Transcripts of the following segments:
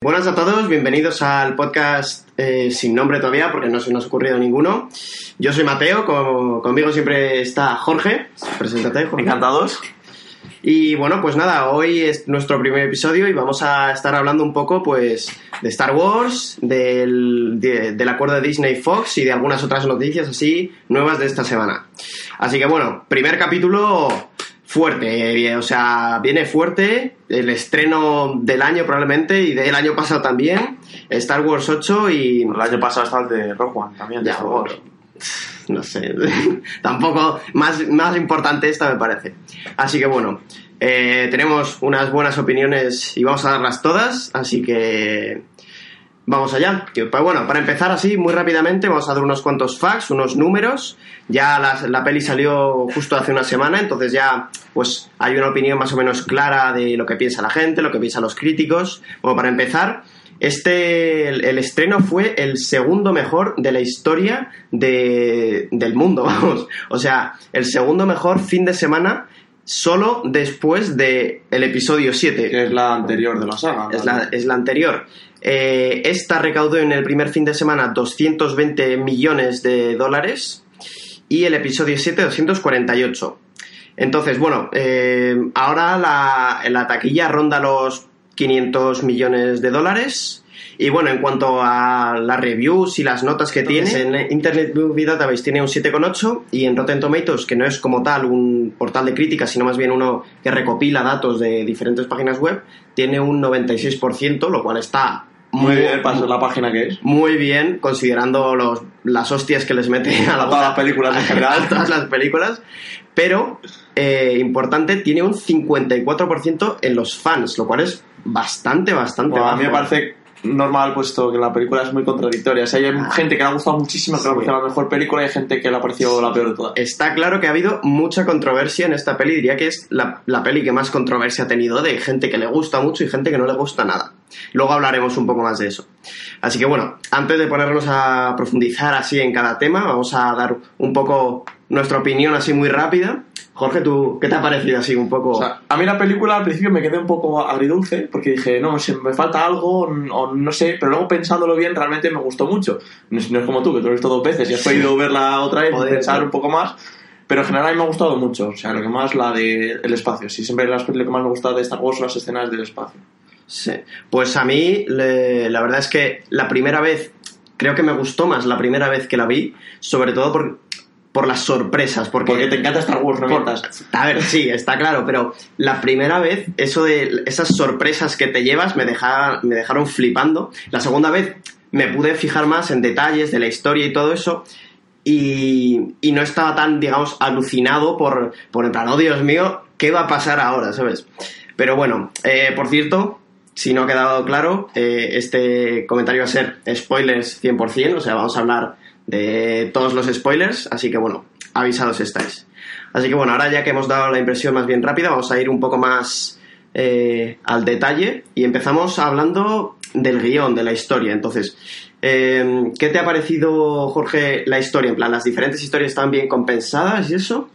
Buenas a todos, bienvenidos al podcast eh, sin nombre todavía porque no se nos ha ocurrido ninguno. Yo soy Mateo, como- conmigo siempre está Jorge. Preséntate, Jorge. Encantados. Y bueno, pues nada, hoy es nuestro primer episodio y vamos a estar hablando un poco pues de Star Wars, del, de- del acuerdo de Disney Fox y de algunas otras noticias así nuevas de esta semana. Así que bueno, primer capítulo fuerte, eh, o sea, viene fuerte, el estreno del año probablemente y del año pasado también, Star Wars 8 y... El año pasado está el de Rogue One también. de Ya, Star Wars. no sé, tampoco más, más importante esta me parece. Así que bueno, eh, tenemos unas buenas opiniones y vamos a darlas todas, así que vamos allá. Pues bueno, para empezar así, muy rápidamente, vamos a dar unos cuantos facts, unos números. Ya la, la peli salió justo hace una semana, entonces ya pues hay una opinión más o menos clara de lo que piensa la gente, lo que piensan los críticos. Bueno, para empezar, este, el, el estreno fue el segundo mejor de la historia de- del mundo, vamos. O sea, el segundo mejor fin de semana solo después del el episodio 7. Que es la anterior de la saga. Es la, es la anterior. Eh, esta recaudó en el primer fin de semana 220 millones de dólares y el episodio 7 248. Entonces, bueno, eh, ahora la, la taquilla ronda los 500 millones de dólares. Y bueno, en cuanto a las reviews y las notas que tiene, en Internet Movie Database tiene un 7,8 y en Rotten Tomatoes, que no es como tal un portal de críticas, sino más bien uno que recopila datos de diferentes páginas web, tiene un 96%, lo cual está Muy bien, ser la página que es. muy bien, considerando los, las hostias que les mete a, la todas las películas en general. todas las películas. Pero, eh, importante, tiene un 54% en los fans, lo cual es bastante, bastante Bueno, a mí me bajo. parece normal, puesto que la película es muy contradictoria. O sea, hay gente que le ha gustado muchísimo, que le ha parecido la mejor película, y hay gente que le ha parecido la peor de todas. Está claro que ha habido mucha controversia en esta peli. Diría que es la, la peli que más controversia ha tenido de gente que le gusta mucho y gente que no le gusta nada. Luego hablaremos un poco más de eso. Así que bueno, antes de ponernos a profundizar así en cada tema, vamos a dar un poco nuestra opinión así muy rápida. Jorge, ¿tú qué te ha parecido así un poco? O sea, a mí la película al principio me quedé un poco agridulce, porque dije, no, si me falta algo, o no sé, pero luego pensándolo bien, realmente me gustó mucho. No es, no es como tú, que tú lo has visto dos veces y has podido verla otra vez y pensar un poco más. Pero en general a mí me ha gustado mucho, o sea, lo que más la de el espacio. Sí, siempre las películas que más me gusta de Star Wars son las escenas del espacio. Sí. Pues a mí, le- la verdad es que la primera vez, creo que me gustó más la primera vez que la vi, sobre todo por, por las sorpresas. Porque, Porque te encanta Star Wars, no mientas. A ver, sí, está claro, pero la primera vez, eso de esas sorpresas que te llevas me, deja- me dejaron flipando. La segunda vez me pude fijar más en detalles de la historia y todo eso. Y, y no estaba tan, digamos, alucinado por, por en plan, oh Dios mío, ¿qué va a pasar ahora? ¿Sabes? Pero bueno, eh, por cierto, si no ha quedado claro, eh, este comentario va a ser spoilers 100%, o sea, vamos a hablar de todos los spoilers, así que bueno, avisados estáis. Así que bueno, ahora ya que hemos dado la impresión más bien rápida, vamos a ir un poco más eh, al detalle y empezamos hablando del guion, de la historia. Entonces, eh, ¿qué te ha parecido, Jorge, la historia? En plan, ¿las diferentes historias están bien compensadas y eso?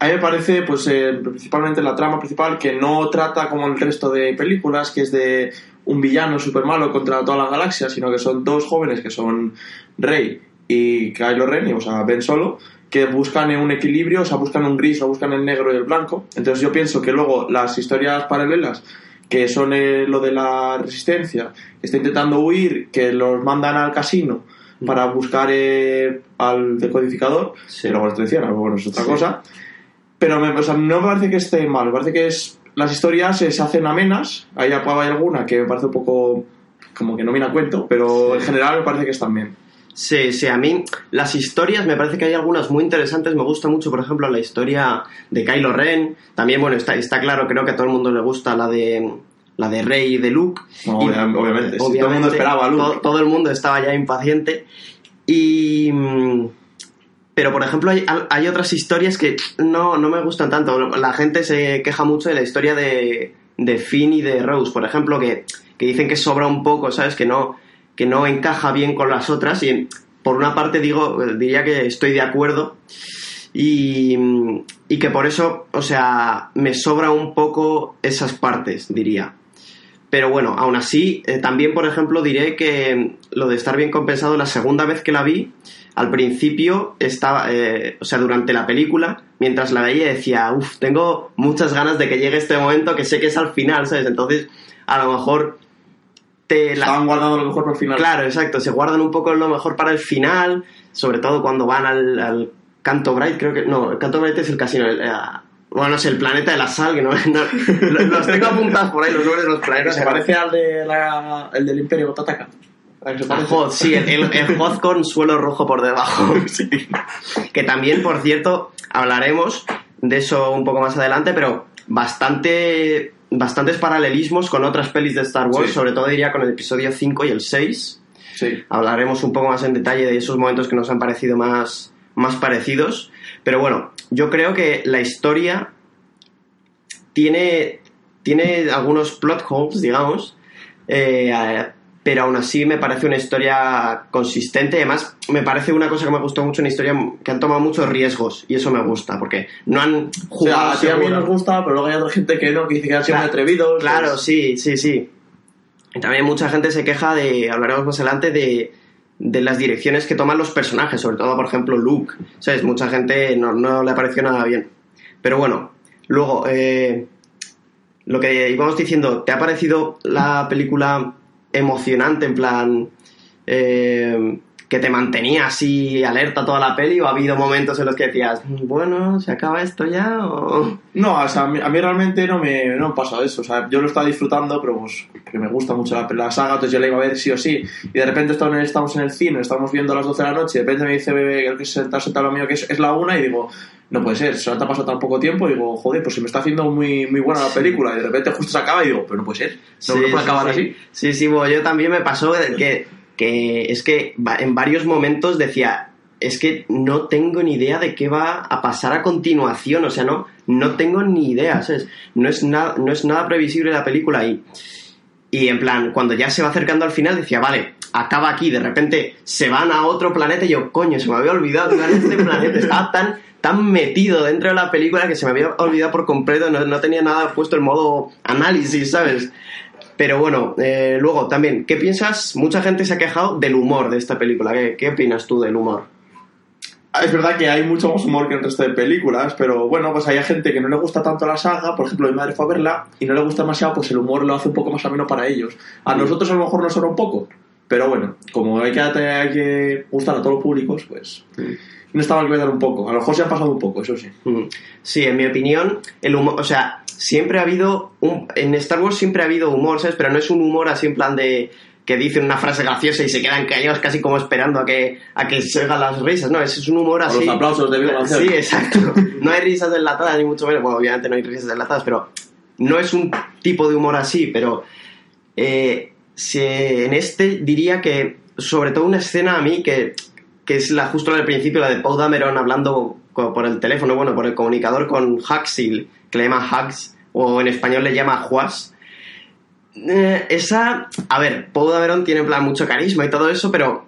A mí me parece, pues, eh, principalmente la trama principal, que no trata como el resto de películas, que es de un villano super malo contra toda la galaxia, sino que son dos jóvenes que son Rey y Kylo Ren, y, o sea, Ben Solo, que buscan un equilibrio, o sea, buscan un gris o buscan el negro y el blanco. Entonces yo pienso que luego las historias paralelas, que son eh, lo de la resistencia, que está intentando huir, que los mandan al casino para buscar eh, al decodificador, Sí. luego les traicionan, bueno, es otra Sí. cosa. Pero me, o sea, no me parece que esté mal, me parece que es las historias se, hacen amenas, hay, hay alguna que me parece un poco como que no viene a cuento, pero en general me parece que están bien. Sí, sí, a mí las historias me parece que hay algunas muy interesantes. Me gusta mucho, por ejemplo, la historia de Kylo Ren. También, bueno, está, está claro, creo que a todo el mundo le gusta la de la de Rey y de Luke. No, Y- obvia- obviamente, todo el mundo esperaba a Luke. Todo, todo el mundo estaba ya impaciente. Y. mm, Pero, por ejemplo, hay, hay otras historias que no, no me gustan tanto. La gente se queja mucho de la historia de, de Finn y de Rose, por ejemplo, que, que dicen que sobra un poco, ¿sabes? Que no, que no encaja bien con las otras. Y por una parte digo, diría que estoy de acuerdo. Y, y que por eso, o sea, me sobra un poco esas partes, diría. Pero bueno, aún así, eh, también, por ejemplo, diré que lo de estar bien compensado, la segunda vez que la vi, al principio estaba, eh, o sea, durante la película, mientras la veía decía, uff, tengo muchas ganas de que llegue este momento que sé que es al final, ¿sabes? Entonces, a lo mejor te la... Estaban guardando lo mejor para el final. Claro, exacto, se guardan un poco lo mejor para el final, sobre todo cuando van al, al Canto Bright, creo que... No, el Canto Bright es el casino, el, eh, bueno, no sé, el planeta de la sal, que no, no- lo- los tengo apuntados por ahí, los nombres de los planetas. Se parece al de la, el del Imperio Tataka. ¿A que se A parece? Hoth, sí, el, el, el Hoth con suelo rojo por debajo. Que también, por cierto, hablaremos de eso un poco más adelante, pero bastante bastantes paralelismos con otras pelis de Star Wars, Sí. sobre todo diría con el episodio 5 y el 6. Sí. Hablaremos un poco más en detalle de esos momentos que nos han parecido más, más parecidos. Pero bueno, yo creo que la historia tiene, tiene algunos plot holes, digamos, eh, eh, pero aún así me parece una historia consistente. Además, me parece una cosa que me gustó mucho, una historia que han tomado muchos riesgos y eso me gusta, porque no han O sea, jugado. a mí nos gusta, pero luego hay otra gente que no, que dice que han sido muy Claro, atrevidos. Claro, pues- sí, sí, sí. Y también mucha gente se queja de, hablaremos más adelante, de, de las direcciones que toman los personajes, sobre todo, por ejemplo, Luke. ¿Sabes? Mucha gente no, no le pareció nada bien. Pero bueno, luego, eh, lo que íbamos diciendo, ¿te ha parecido la película emocionante, en plan, eh, que te mantenía así alerta toda la peli? ¿O ha habido momentos en los que decías, bueno, ¿se acaba esto ya? O... No, o sea, a mí, a mí realmente no me, no me pasa eso. O sea, yo lo estaba disfrutando, pero pues que me gusta mucho la, la saga, entonces yo la iba a ver sí o sí. Y de repente estamos en el, estamos en el cine, estamos viendo a las 12 de la noche, y de repente me dice bebé, que se está sentado mío que es, es la una, y digo, no puede ser, se te ha pasado tan poco tiempo, y digo, joder, pues se me está haciendo muy, muy buena la película, y de repente justo se acaba y digo, pero no puede ser, no, Sí, no puede acabar sí. así. Sí, sí, bueno, yo también me pasó que, que es que en varios momentos decía, es que no tengo ni idea de qué va a pasar a continuación, o sea, no, no tengo ni idea. No es, nada, no es nada previsible la película y, y en plan, cuando ya se va acercando al final decía, vale, acaba aquí, de repente se van a otro planeta y yo, coño, se me había olvidado este planeta, estaba tan tan metido dentro de la película que se me había olvidado por completo, no, no tenía nada puesto en modo análisis, ¿sabes? Pero bueno, eh, luego también, ¿qué piensas? Mucha gente se ha quejado del humor de esta película. ¿Qué, qué opinas tú del humor? Ah, Es verdad que hay mucho más humor que en el resto de películas, pero bueno, pues hay gente que no le gusta tanto la saga, por ejemplo, mi madre fue a verla y no le gusta demasiado, pues el humor lo hace un poco más ameno para ellos. A Mm. nosotros a lo mejor nos sobra un poco, pero bueno, como hay que, hay que gustar a todos los públicos, pues no está mal que vean un poco. A lo mejor se ha pasado un poco, eso sí. Mm. Sí, en mi opinión, el humor, o sea, siempre ha habido, un, en Star Wars siempre ha habido humor, ¿sabes? Pero no es un humor así en plan de que dicen una frase graciosa y se quedan callados casi como esperando a que, a que se hagan las risas, ¿no? Es, es un humor así... los aplausos de Viva la Sí, exacto. No hay risas enlatadas, ni mucho menos. Bueno, obviamente no hay risas enlatadas, pero no es un tipo de humor así, pero eh, si en este diría que, sobre todo una escena a mí que, que es la justo al principio, la de Paul Dameron hablando por el teléfono, bueno, por el comunicador con Huxley, que le llama Hux, o en español le llama Juas. Eh, esa, a ver, Paul Dameron tiene en plan mucho carisma y todo eso, pero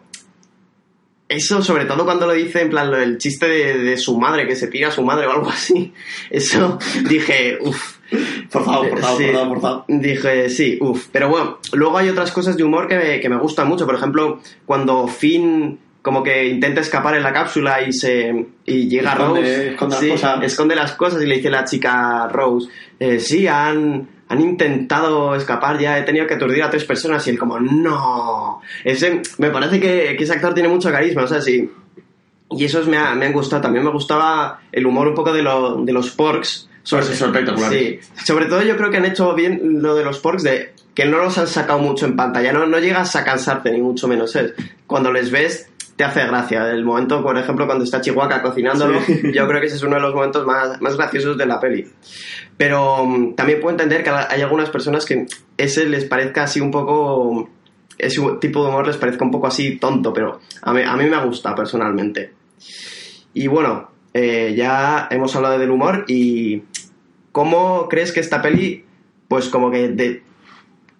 eso, sobre todo cuando lo dice en plan del chiste de, de su madre, que se tira a su madre o algo así, eso dije, uff. Forzado, forzado, Sí. forzado, forzado. Dije, sí, uff. Pero bueno, luego hay otras cosas de humor que me, que me gustan mucho. Por ejemplo, cuando Finn como que intenta escapar en la cápsula y se y llega Esconde- Rose. esconde las sí, cosas. esconde las cosas y le dice la chica Rose, eh, sí, han, han intentado escapar, ya he tenido que aturdir a tres personas y él como, no. Ese, me parece que, que ese actor tiene mucho carisma, o sea, sí. Y esos me, ha- me han gustado. También me gustaba el humor un poco de, lo- de los porks. Sobre-. Sí. Sobre todo yo creo que han hecho bien lo de los porks de que no los han sacado mucho en pantalla. No, no llegas a cansarte, ni mucho menos. ¿sabes? Cuando les ves, te hace gracia. El momento, por ejemplo, cuando está Chihuahua cocinándolo, Sí. yo creo que ese es uno de los momentos más, más graciosos de la peli. Pero mm, también puedo entender que hay algunas personas que ese les parezca así un poco... Ese tipo de humor les parezca un poco así tonto, pero a mí, a mí me gusta personalmente. Y bueno, eh, ya hemos hablado del humor y ¿cómo crees que esta peli, pues como que de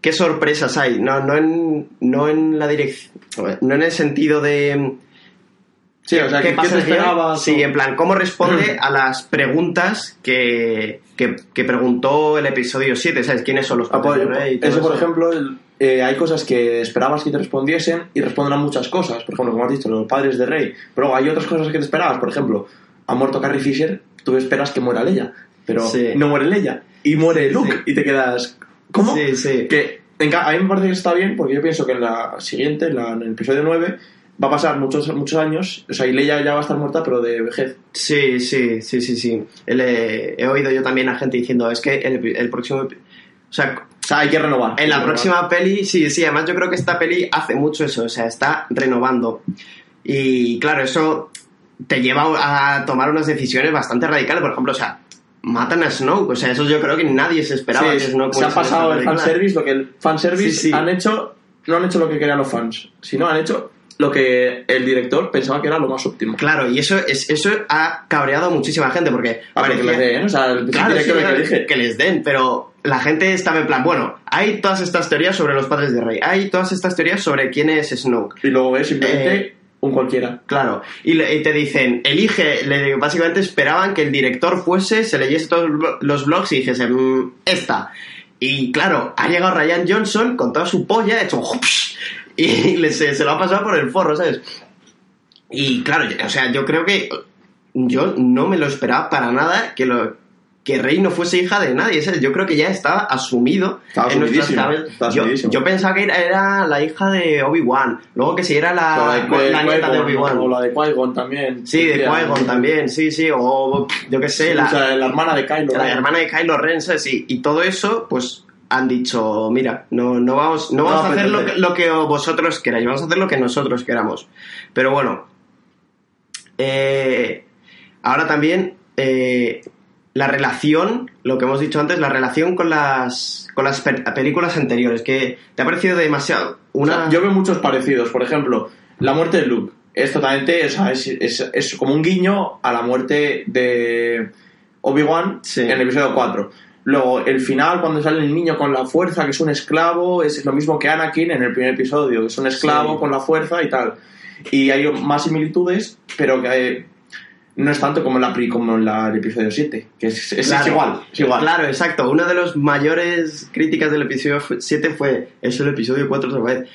qué sorpresas hay? No, no en, no en la dirección, no en el sentido de Sí, o sea, ¿Qué ¿qué, te esperabas? Sí, o- en plan, ¿cómo responde a las preguntas que, que, que preguntó el episodio 7? ¿Sabes quiénes son los Ah, pues, Rey? y todo eso, por ejemplo, el- eh, hay cosas que esperabas que te respondiesen y responden a muchas cosas. Por ejemplo, como has dicho, los padres de Rey. Pero hay otras cosas que te esperabas. Por ejemplo, ha muerto Carrie Fisher, tú esperas que muera Leia. Pero Sí. no muere Leia. Y muere Luke. sí. Y te quedas... ¿Cómo? Sí, sí. Que en a mí me parece que está bien porque yo pienso que en la siguiente, en, la- en el episodio 9, va a pasar muchos, muchos años. O sea, y Leia ya va a estar muerta, pero de vejez. Sí, sí, sí, sí, sí. El, eh, he oído yo también a gente diciendo, es que el, próximo... O sea, O sea, hay que renovar. en la próxima peli, sí, sí, además yo creo que esta peli hace mucho eso, o sea, está renovando. Y claro, eso te lleva a tomar unas decisiones bastante radicales, por ejemplo, o sea, matan a Snoke, o sea, eso yo creo que nadie se esperaba Sí, que Snoke se ha pasado el fanservice, lo que el fanservice Sí, sí. han hecho, no han hecho lo que querían los fans, sino han hecho lo que el director pensaba que era lo más óptimo. Claro, y eso, es, eso ha cabreado a muchísima gente, porque Ah, pero que parecía- les den, o sea, el Claro, director que dije. que les den, pero la gente estaba en plan, bueno, hay todas estas teorías sobre los padres de Rey, hay todas estas teorías sobre quién es Snoke. Y luego ves simplemente Eh, un cualquiera. Claro, y, le- te dicen, elige, le- básicamente esperaban que el director fuese, se leyese todos los blo- los blogs y dijese, "Mm, esta. Y claro, ha llegado Ryan Johnson con toda su polla, ha hecho y le- se, se lo ha pasado por el forro, ¿sabes? Y claro, o sea, yo creo que yo no me lo esperaba para nada que lo que Rey no fuese hija de nadie, ¿sabes? Yo creo que ya estaba asumido Estaba en estaba Yo, yo pensaba que era, la hija de Obi-Wan, luego que si era la, la de la nieta de Obi-Wan. O la de Qui-Gon también. Sí, de Qui-Gon también, sí, sí, o yo qué sé, Sí, la, o sea, la hermana de Kylo. la Ren. hermana de Kylo Ren, ¿sabes? Y, y todo eso, pues han dicho, mira, no, no vamos, no No vamos a hacer lo apetece. que, lo que vosotros queráis, vamos a hacer lo que nosotros queramos. Pero bueno, eh, ahora también eh, la relación, lo que hemos dicho antes, la relación con las, con las pe- películas anteriores, que te ha parecido demasiado O una... sea, yo veo muchos parecidos. Por ejemplo, la muerte de Luke. Es totalmente, o sea, es, es- es como un guiño a la muerte de Obi-Wan Sí. en el episodio 4. Luego, el final, cuando sale el niño con la fuerza, que es un esclavo, es lo mismo que Anakin en el primer episodio, que es un esclavo Sí. con la fuerza y tal. Y hay más similitudes, pero que no es tanto como en, la, como en la- el episodio 7, que es, es- igual, es igual. Claro, exacto. Una de las mayores críticas del episodio 7 fue es el episodio 4 otra vez.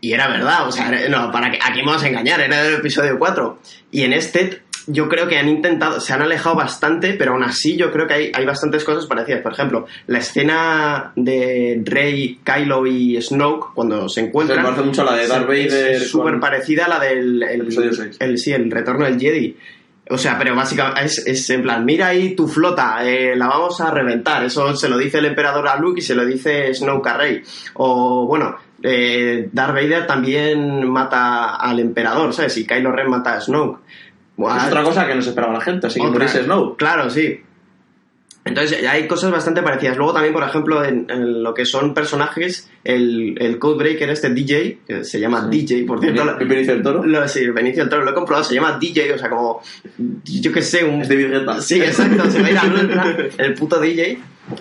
Y era verdad, o sea, no, para que aquí vamos a engañar, era el episodio 4. Y en este yo creo que han intentado, se han alejado bastante, pero aún así yo creo que hay, hay bastantes cosas parecidas. Por ejemplo, la escena de Rey, Kylo y Snoke cuando se Se encuentran. me parece mucho a la de Darth es- Vader. Es súper con- parecida a la del el, Episodio seis. el- sí, el retorno del Jedi. O sea, pero básicamente es, es en plan, mira ahí tu flota, eh, la vamos a reventar. Eso se lo dice el emperador a Luke y se lo dice Snoke a Rey. O bueno, eh, Darth Vader también mata al emperador, ¿sabes? Y Kylo Ren mata a Snoke. Buah, Es otra cosa que no se esperaba la gente, así que muriese Snow. Claro, sí. Entonces hay cosas bastante parecidas. Luego también, por ejemplo, en, en lo que son personajes, el, el Codebreaker, este DJ, que se llama DJ, por cierto. lo- Benicio del Toro. lo, sí, Benicio del Toro, lo he comprobado, se llama DJ, o sea, como, yo qué sé, un... Es de Virgueta. Sí, exacto, se va a ir a Blendra, el puto DJ.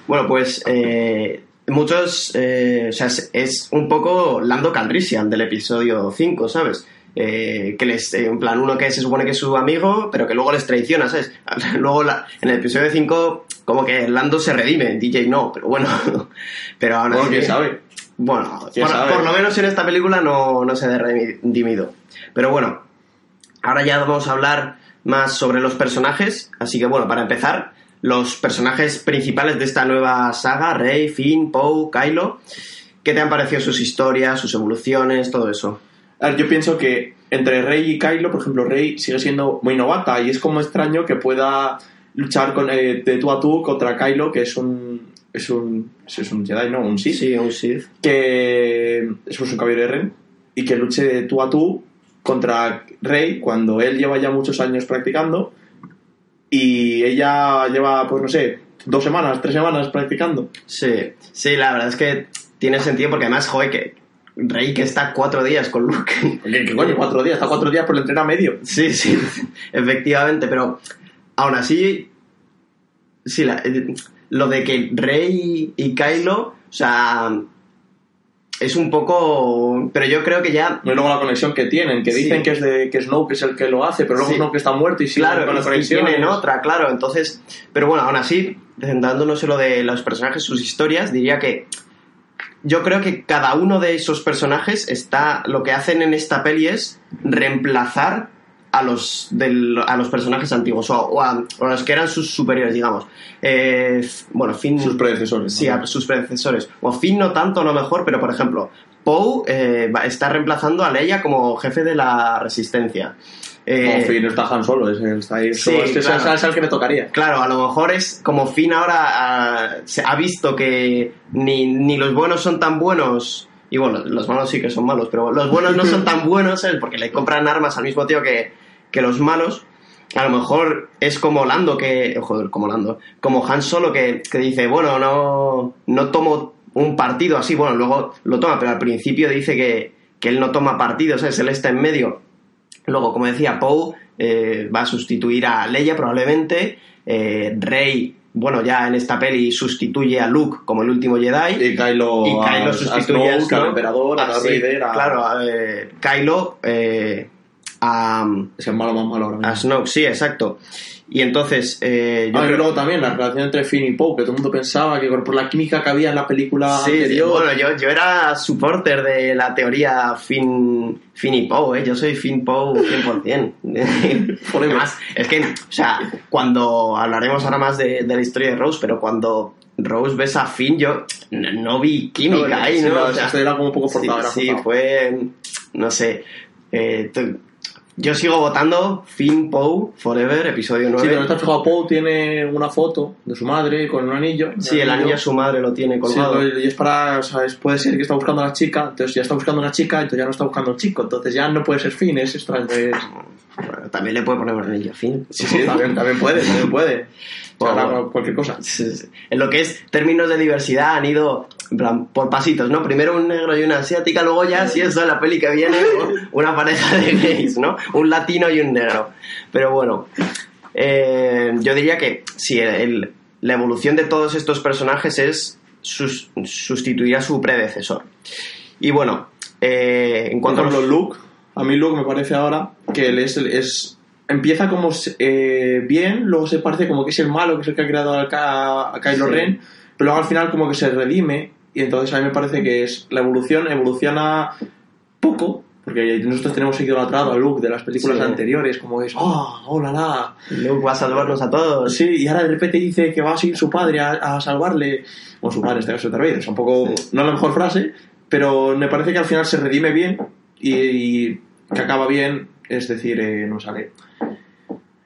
Bueno, pues eh, muchos, eh, o sea, es, es un poco Lando Calrissian del episodio 5, ¿sabes? Eh, que les, eh, en plan, uno que se supone que es su amigo, pero que luego les traiciona, ¿sabes? Luego la- en el episodio 5, como que Lando se redime, DJ no, pero bueno, pero aún Bueno, quién sabe. bueno, ¿Quién por, sabe? por lo menos en esta película no, no se ha redimido. Pero bueno, ahora ya vamos a hablar más sobre los personajes. Así que bueno, para empezar, los personajes principales de esta nueva saga, Rey, Finn, Poe, Kylo. ¿Qué te han parecido sus historias, sus evoluciones, todo eso? A ver, yo pienso que entre Rey y Kylo, por ejemplo, Rey sigue siendo muy novata y es como extraño que pueda luchar con, eh, de tú a tú contra Kylo, que es un. Es un. Es un Jedi, ¿no? Un Sith. Sí, un Sith. Que es un caballero de Ren. Y que luche de tú a tú contra Rey cuando él lleva ya muchos años practicando. Y ella lleva, pues no sé, dos semanas, tres semanas practicando. Sí, sí, la verdad es que tiene sentido porque además, joder, que Rey que está cuatro días con Luke. ¿Qué, qué coño? Cuatro días, está cuatro días por el entrena medio. Sí, sí, efectivamente, pero aún así, sí, la- eh, lo de que Rey y Kylo, o sea, es un poco. Pero yo creo que ya. Y luego la conexión que tienen, que dicen Sí. que es de que Snoke es el que lo hace, pero luego Sí. Snoke está muerto y sigue claro, con la conexión. tienen otra, claro. Entonces, pero bueno, aún así, centrándonos en lo de los personajes, sus historias, diría que yo creo que cada uno de esos personajes está. Lo que hacen en esta peli es reemplazar a los, del- a los personajes antiguos o a, o a- o a los que eran sus superiores, digamos. Eh, bueno, Finn. Sus predecesores. Sí, ¿no? a sus predecesores. O Finn no tanto, no mejor, pero por ejemplo, Poe eh, está reemplazando a Leia como jefe de la resistencia. Eh, No, Finn está Han Solo, es, el- está ahí. Sí, solo- es que es- claro. es al que le tocaría. Claro, a lo mejor es como Finn ahora ah, ha visto que ni, ni los buenos son tan buenos. Y bueno, los malos sí que son malos, pero los buenos no son tan buenos, ¿sabes? Porque le compran armas al mismo tío que, que los malos. A lo mejor es como Lando que. Joder, como Lando. Como Han Solo que, que dice, bueno, no, no tomo un partido así. Bueno, luego lo toma, pero al principio dice que, que él no toma partido, ¿sabes? Él está en medio. Luego, como decía, Poe eh, va a sustituir a Leia probablemente. Eh, Rey, bueno, ya en esta peli sustituye a Luke como el último Jedi. Y Kylo, Y Kylo a- sustituye a Snoke, al emperador, a Ah, Darth Vader, a- Claro, a, eh, Kylo eh, a, Es el malo más malo ahora mismo. a Snoke, sí, exacto. Y entonces, eh, yo Ah, y creo- luego también la relación entre Finn y Poe, que todo el mundo pensaba que por la química que había en la película Sí, sí, anterior. bueno, yo, yo era supporter de la teoría Finn, Finn y Poe, ¿eh? yo soy Finn Poe 100%. Forever. Además, es que, o sea, cuando hablaremos ahora más de, de la historia de Rose, pero cuando Rose ves a Finn, yo no, no vi química No, ahí, sí, ¿no? no, O sea, era como un poco sí, forzado, sí, forzado. fue, no sé, eh, yo sigo votando Finn Poe Forever, episodio 9. Sí, pero no te has fijado, Poe tiene una foto de su madre con un anillo. Sí, el anillo su madre lo tiene Sí, colgado. y es para, o sea, es- puede ser que está buscando a la chica, entonces ya está buscando a una chica, entonces ya no está buscando a un chico, entonces ya no puede ser Finn, es extra. es- Bueno, también le puede poner un anillo a Finn. Sí, sí, también, también puede, también puede. Cualquier cosa. Sí, sí. En lo que es términos de diversidad han ido en plan, por pasitos, ¿no? Primero un negro y una asiática, luego ya, si eso, en la peli que viene, una pareja de gays, ¿no? Un latino y un negro. Pero bueno, eh, yo diría que si el- la evolución de todos estos personajes es sus- sustituir a su predecesor. Y bueno, eh, en Por cuanto a los... Luke, a mí Luke me parece ahora que él es, es empieza como eh, bien, luego se parece como que es el malo, que es el que ha creado a, a Kylo Sí. Ren, pero luego al final como que se redime y entonces a mí me parece que es la evolución evoluciona poco. Porque nosotros tenemos idolatrado a Luke de las películas Sí. anteriores, como es, ¡oh, hola, la! Luke va a salvarnos a todos. Sí, y ahora de repente dice que va a seguir su padre a, a salvarle. O su padre, este caso, Darth Vader. Es un poco. Sí. No la mejor frase, pero me parece que al final se redime bien y, y que acaba bien, es decir, eh, no sale.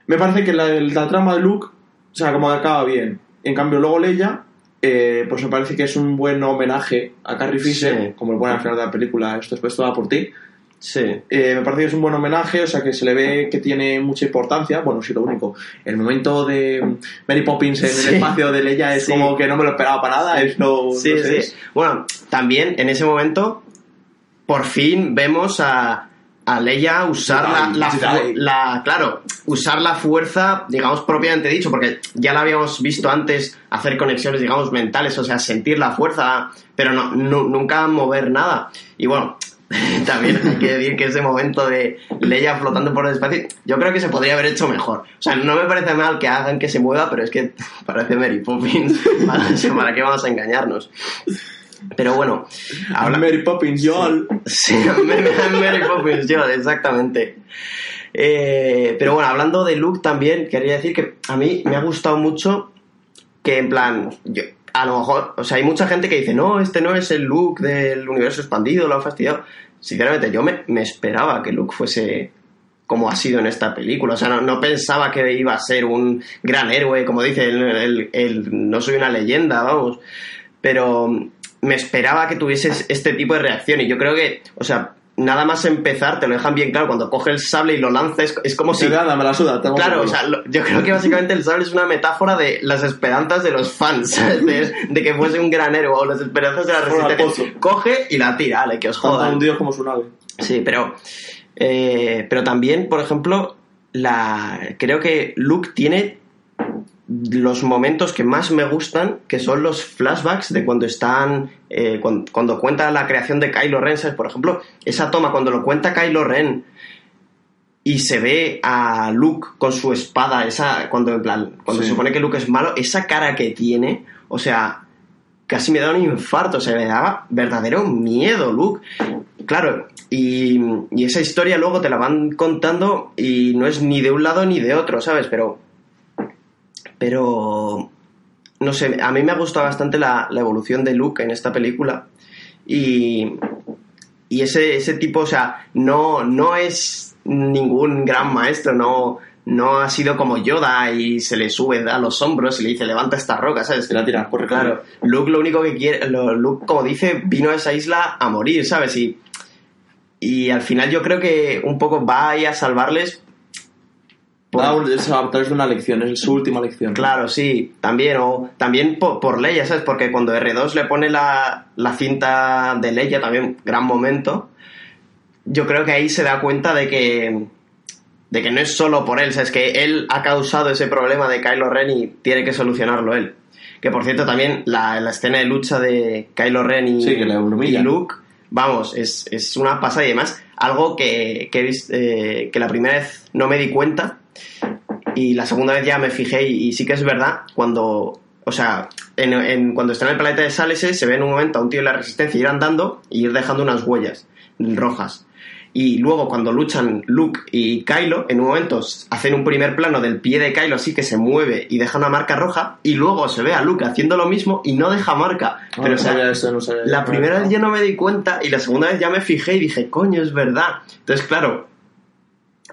Me parece que la, la trama de Luke, o sea, como acaba bien. En cambio, luego Leia, eh, pues me parece que es un buen homenaje a Carrie Fisher, Sí. como el buen al final de la película, esto es toda por ti. Sí. Eh, me parece que es un buen homenaje, o sea que se le ve que tiene mucha importancia. Bueno, sí, lo único. El momento de Mary Poppins en Sí. el espacio de Leia es Sí. como que no me lo esperaba para nada. Es no, Sí, no sé, sí. es- Bueno, también en ese momento, por fin vemos a, a Leia usar la, la, la- Claro, usar la fuerza, digamos, propiamente dicho, porque ya la habíamos visto antes hacer conexiones, digamos, mentales, o sea, sentir la fuerza, pero no, nu- nunca mover nada. Y bueno. También hay que decir que ese momento de Leia flotando por el espacio, yo creo que se podría haber hecho mejor. O sea, no me parece mal que hagan que se mueva, pero es que parece Mary Poppins. ¿Para, para qué vamos a engañarnos? Pero bueno, habla... Mary Poppins, yo. Sí, Mary Mary Poppins, yo, exactamente. Eh, pero bueno, hablando de Luke también, quería decir que a mí me ha gustado mucho que en plan, yo, a lo mejor, o sea, hay mucha gente que dice, no, este no es el Luke del universo expandido, lo han fastidiado. Sinceramente, yo me, me esperaba que Luke fuese como ha sido en esta película. O sea, no, no pensaba que iba a ser un gran héroe, como dice, el, el- el- no soy una leyenda, vamos. Pero me esperaba que tuvieses este tipo de reacción y yo creo que, o sea, nada más empezar te lo dejan bien claro, cuando coge el sable y lo lanza es, es como si... Nada, me la suda. tengo Claro, o sea, lo- yo creo que básicamente el sable es una metáfora de las esperanzas de los fans. De, de que fuese un gran héroe o las esperanzas de la resistencia. Coge y la tira, ale, que os jodan. un dios como su nave. Sí, pero, eh, pero también, por ejemplo, la, creo que Luke tiene los momentos que más me gustan, que son los flashbacks de cuando están, eh, cuando, cuando cuenta la creación de Kylo Ren, ¿sabes? Por ejemplo, esa toma, cuando lo cuenta Kylo Ren y se ve a Luke con su espada, esa, cuando en plan, cuando Sí. se supone que Luke es malo, esa cara que tiene, o sea, casi me da un infarto, o sea, me daba verdadero miedo, Luke. Claro, y, y esa historia luego te la van contando y no es ni de un lado ni de otro, ¿sabes? Pero. Pero. No sé, a mí me ha gustado bastante la, la evolución de Luke en esta película. Y. Y ese, ese tipo, o sea, no, no es ningún gran maestro, no, no ha sido como Yoda y se le sube a los hombros y le dice levanta esta roca, ¿sabes? Te la tiras, corre. Claro, Luke lo único que quiere, Luke, como dice, vino a esa isla a morir, ¿sabes? Y, y al final yo creo que un poco va ahí a salvarles. Por- es una lección, es su última lección. Claro, sí, también, o también por, por Leia, ¿sabes? Porque cuando R2 le pone la, la cinta de Leia, también gran momento, yo creo que ahí se da cuenta de que, de que no es solo por él, ¿sabes? Que él ha causado ese problema de Kylo Ren y tiene que solucionarlo él. Que por cierto, también la, la escena de lucha de Kylo Ren y, Sí, que y Luke, vamos, es, es una pasada y además algo que, que, eh, que la primera vez no me di cuenta y la segunda vez ya me fijé y, y sí que es verdad cuando o sea en, en- cuando está en el planeta de Salese se ve en un momento a un tío de la resistencia ir andando y ir dejando unas huellas rojas. Y luego cuando luchan Luke y Kylo en un momento hacen un primer plano del pie de Kylo así que se mueve y deja una marca roja y luego se ve a Luke haciendo lo mismo y no deja marca. Ah, pero no o sea, sabía eso, no sabía la primera vez ya no me di cuenta y la segunda vez ya me fijé y dije, coño, es verdad. Entonces, claro,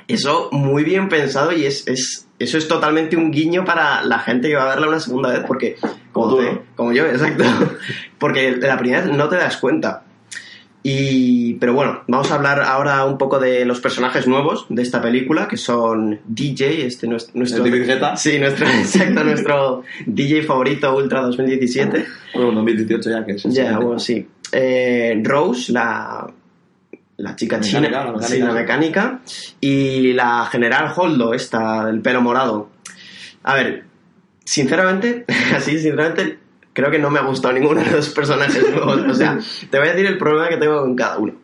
eso muy bien pensado y es, es eso es totalmente un guiño para la gente que va a verla una segunda vez porque, como, tú, ¿no? como yo, exacto, porque la primera vez no te das cuenta. Y, pero bueno, vamos a hablar ahora un poco de los personajes nuevos de esta película, que son DJ, este nues- nuestro... ¿El? Sí, nuestro, exacto, nuestro DJ favorito Ultra 2017. Bueno, 2018 ya que es. Ya, bueno, sí. Eh, Rose, la, la chica china, la mecánica. sí, la mecánica, y la general Holdo, esta del pelo morado. A ver, sinceramente, así, sinceramente, creo que no me ha gustado ninguno de los personajes nuevos. O sea, te voy a decir el problema que tengo con cada uno.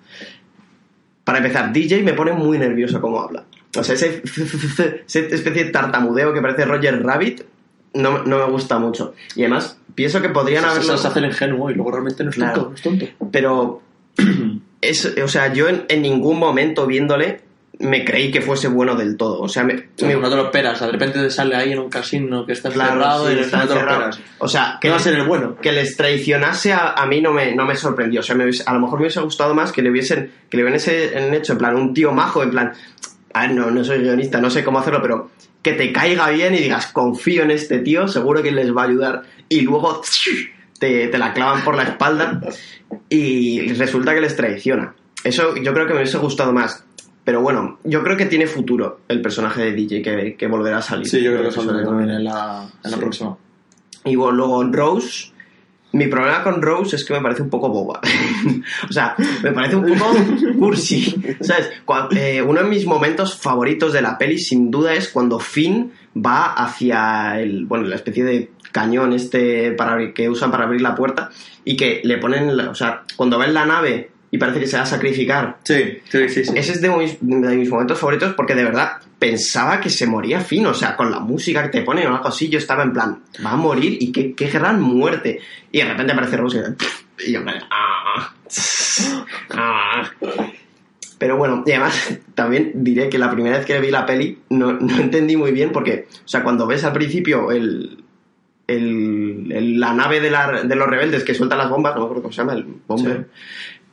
Para empezar, DJ me pone muy nervioso cómo habla. O sea, ese, ese especie de tartamudeo que parece Roger Rabbit no, no me gusta mucho. Y además, pienso que podrían Se, haberlo... se, se hace el ingenuo y luego realmente no es tonto. Claro. no es tonto. pero es, o sea, yo en, en ningún momento viéndole me creí que fuese bueno del todo. O sea, me, O sea, me- no te lo esperas, de repente te sale ahí en un casino que está claro, cerrado sí, y está no te lo esperas. O sea, ¿Qué que, va a ser el bueno? que les traicionase a, a mí no me, no me sorprendió. O sea, me hubiese- a lo mejor me hubiese gustado más que le hubiesen, que le hubiesen hecho en plan un tío majo, en plan, a ver, no, no soy guionista, no sé cómo hacerlo, pero que te caiga bien y digas, confío en este tío, seguro que les va a ayudar. Y luego te, te la clavan por la espalda y resulta que les traiciona. Eso yo creo que me hubiese gustado más. Pero bueno, yo creo que tiene futuro el personaje de DJ que, que volverá a salir. Sí, yo creo que saldrá también en la, en la próxima. y bueno, luego Rose. Mi problema con Rose es que me parece un poco boba. o sea, me parece un poco cursi. ¿Sabes? Eh, uno de mis momentos favoritos de la peli, sin duda, es cuando Finn va hacia el. Bueno, la especie de cañón este para abrir- que usan para abrir la puerta y que le ponen. la- o sea, cuando ven la nave y parece que se va a sacrificar. Sí, sí, sí. sí. Ese es de mis, de mis momentos favoritos porque de verdad pensaba que se moría Finn, o sea, con la música que te ponen o algo así, yo estaba en plan, va a morir y qué, qué gran muerte. Y de repente aparece Rose y, y yo en plan, "Ah, ah". Pero bueno, y además también diré que la primera vez que vi la peli no, no entendí muy bien porque, o sea, cuando ves al principio el, el- el- la nave de, la- de los rebeldes que suelta las bombas, no me acuerdo cómo se llama, el bomber,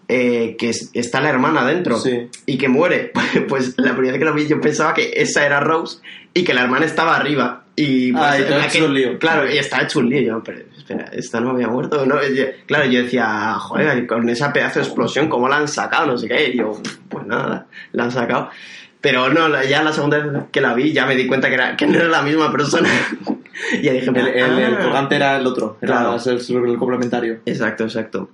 eh, que es- está la hermana dentro Sí. y que muere. Pues la primera vez que lo vi yo pensaba que esa era Rose y que la hermana estaba arriba. Y pues, Ah, en ha hecho un lío. Claro, y estaba hecho un lío. Yo, pero espera, esta no había muerto. ¿no? Yo- claro, yo decía, joder, con esa pedazo de explosión, ¿cómo la han sacado? No sé qué. Y yo, pues nada, la han sacado. Pero no, ya la segunda vez que la vi ya me di cuenta que, era, que no era la misma persona. y ya dije, El, el, el "Ah". colgante era el otro, era Claro. el, el complementario. Exacto, exacto.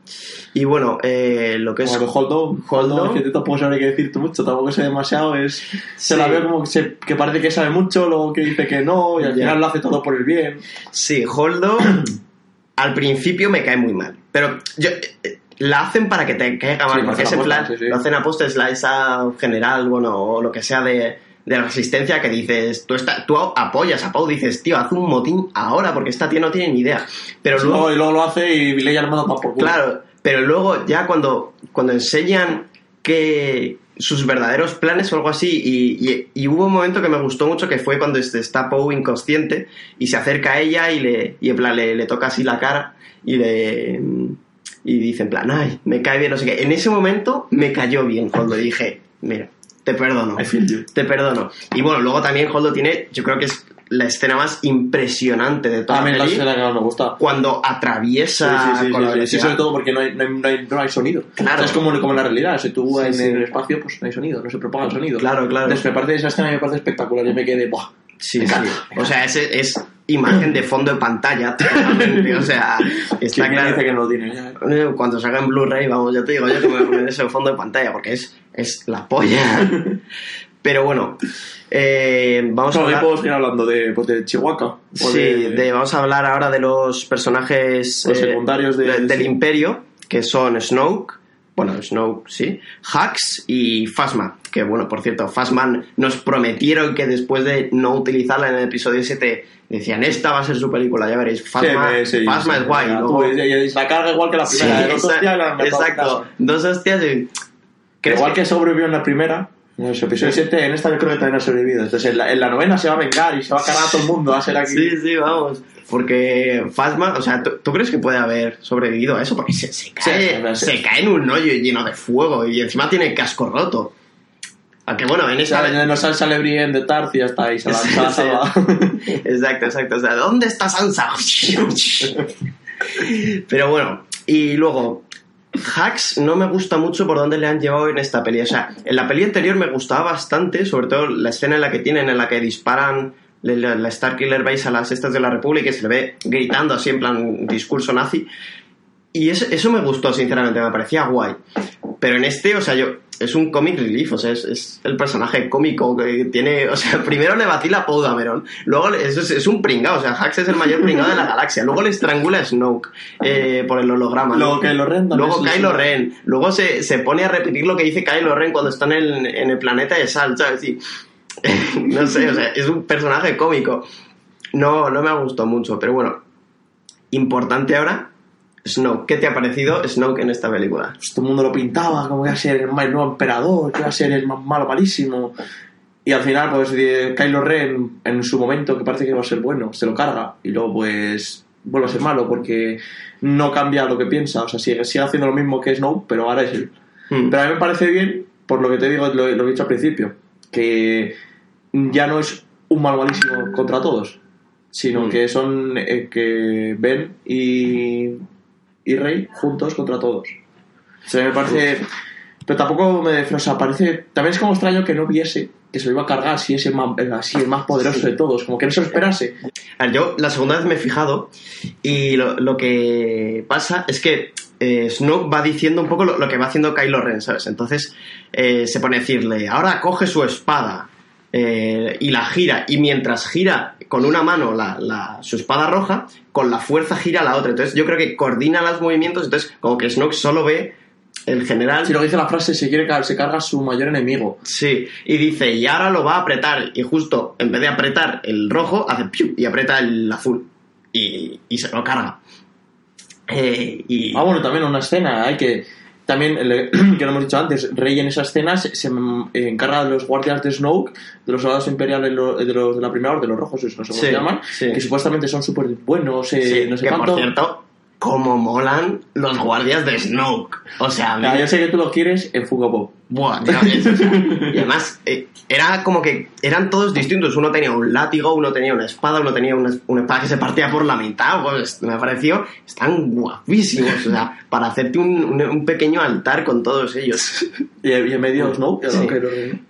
Y bueno, eh, lo que es... El Holdo, Holdo. Holdo, que tampoco sabré qué decirte mucho, tampoco sé demasiado, es... Se Sí. la ve como que, se- que parece que sabe mucho, luego que dice que no, y al Ya. final lo hace todo por el bien. Sí, Holdo al principio me cae muy mal. Pero yo, eh, la hacen para que te caiga mal, Sí, porque es aposta, plan, sí, sí. lo hacen aposta, es la esa general, bueno, o lo que sea de, de la resistencia que dices, tú, está, tú apoyas a Pau, dices, tío, haz un motín ahora, porque esta tía no tiene ni idea. Pero luego, y luego lo hace y le armado para por culo. Claro, pero luego ya cuando, cuando enseñan que sus verdaderos planes o algo así, y, y- y hubo un momento que me gustó mucho que fue cuando este- está Poe inconsciente y se acerca a ella y le, y en plan le, le toca así la cara y le y dice en plan, ay, me cae bien, no sé qué. En ese momento me cayó bien cuando dije, mira, te perdono I feel you. te perdono. Y bueno, luego también Holdo tiene, yo creo que es la escena más impresionante de toda A mí la la peli, escena que más me gusta. cuando atraviesa sí, sí, con la sí, sí, velocidad. sobre todo porque no hay, no hay, no hay, no hay sonido. Claro. O sea, es como, como en la realidad, si tú Sí, en sí. el espacio pues no hay sonido, no se propaga el sonido. Claro, claro. Entonces me parece esa escena me parece espectacular, yo me quedé, ¡buah! Sí, Me sí. O sea, es, es imagen de fondo de pantalla. totalmente. O sea, está ¿Quién claro. dice que no tiene? Eh, Cuando salga en Blu-ray, vamos, ya te digo yo que me voy a poner ese fondo de pantalla porque es, es la polla. Pero bueno, eh, vamos a hablar. podemos seguir hablando de, pues, de Chihuahua. Sí, de- vamos a hablar ahora de los personajes Los secundarios de- del sí. Imperio, que son Snoke, bueno, Snoke, sí, Hux y Phasma, que bueno, por cierto, Phasma nos prometieron que después de no utilizarla en el episodio 7, decían, esta va a ser su película, ya veréis, Phasma, Sí, sí, es guay. luego- y- la carga igual que la primera, de dos hostias, la exacto, dos hostias y... Que ¿Crees igual que- que sobrevivió en la primera, en el episodio 7, en esta yo creo que también ha sobrevivido. Entonces en la, en la novena se va a vengar y se va a cargar a todo el mundo, va a ser aquí. Sí, sí, vamos. Porque Phasma, o sea, ¿tú, tú crees que puede haber sobrevivido a eso? Porque se, se cae, sí. se cae en un hoyo lleno de fuego y encima tiene el casco roto. Aunque bueno, en esa... no sale, sale Brienne de Tarth y ya está, se la, salva. Exacto, exacto. O sea, ¿dónde está Sansa? Pero bueno, y luego, Hacks no me gusta mucho por dónde le han llevado en esta peli. O sea, en la peli anterior me gustaba bastante, sobre todo la escena en la que tienen, en la que disparan la, la Starkiller Base a las estas de la República y se le ve gritando así en plan discurso nazi. Y eso, eso me gustó, sinceramente, me parecía guay. Pero en este, o sea, yo es un comic relief, o sea, es, es el personaje cómico que tiene, o sea, primero le vacila a Dameron, luego es, es un pringao, o sea, Hax es el mayor pringao de la galaxia, luego le estrangula a Snoke eh, por el holograma. Luego. Kylo Ren Luego Kylo Ren, luego se, se pone a repetir lo que dice Kylo Ren cuando está en el, en el planeta de Sal, ¿sabes? Y, no sé, o sea, es un personaje cómico. No, no me ha gustado mucho, pero bueno, importante ahora, Snoke, ¿qué te ha parecido Snoke en esta película? Pues todo el mundo lo pintaba como que iba a ser el, nuevo emperador, que iba a ser el más malo, malísimo. Y al final, pues de- Kylo Ren, en su momento, que parece que iba a ser bueno, se lo carga. Y luego, pues, vuelve a ser malo porque no cambia lo que piensa. O sea, sigue, sigue haciendo lo mismo que Snow, pero ahora es él. Hmm. Pero a mí me parece bien, por lo que te digo, lo, lo que he dicho al principio, que ya no es un malo malísimo contra todos, sino Mm. que son eh, que Ben y, y Rey juntos contra todos. O sea, me parece. Pero tampoco me. O sea, parece. También es como extraño que no viese que se lo iba a cargar si es el más, así, el más poderoso de todos. Como que no se lo esperase. A ver, yo la segunda vez me he fijado y lo, que pasa es que eh, Snoke va diciendo un poco lo, lo que va haciendo Kylo Ren, ¿sabes? Entonces eh, se pone a decirle, ahora coge su espada eh, y la gira y mientras gira con una mano la, la- su espada roja, con la fuerza gira la otra. Entonces yo creo que coordina los movimientos, entonces como que Snoke solo ve el general... Si lo dice la frase, se quiere se carga a su mayor enemigo. Sí, y dice, y ahora lo va a apretar. Y justo, en vez de apretar el rojo, hace piu y aprieta el azul. Y, y se lo carga. Eh, y Ah, bueno, también una escena, hay que. También, el- que lo hemos dicho antes, Rey en esa escena se, encarga de los guardias de Snoke, de los soldados imperiales de los de la primera orden, de los rojos, no sé cómo Sí, se llaman, sí. que supuestamente son súper buenos, eh, sí, no sé que cuánto. por cierto, como molan los guardias de Snoke. O sea, a mí- Ah, yo sé que tú lo quieres en Funko Pop. Buah, ya ves, o sea, y además, eh, era como que eran todos distintos. Uno tenía un látigo, uno tenía una espada, uno tenía una, una espada que se partía por la mitad. Pues me pareció, están guapísimos. O sea, para hacerte un, un- un pequeño altar con todos ellos. Y, en medio Snoke, Sí.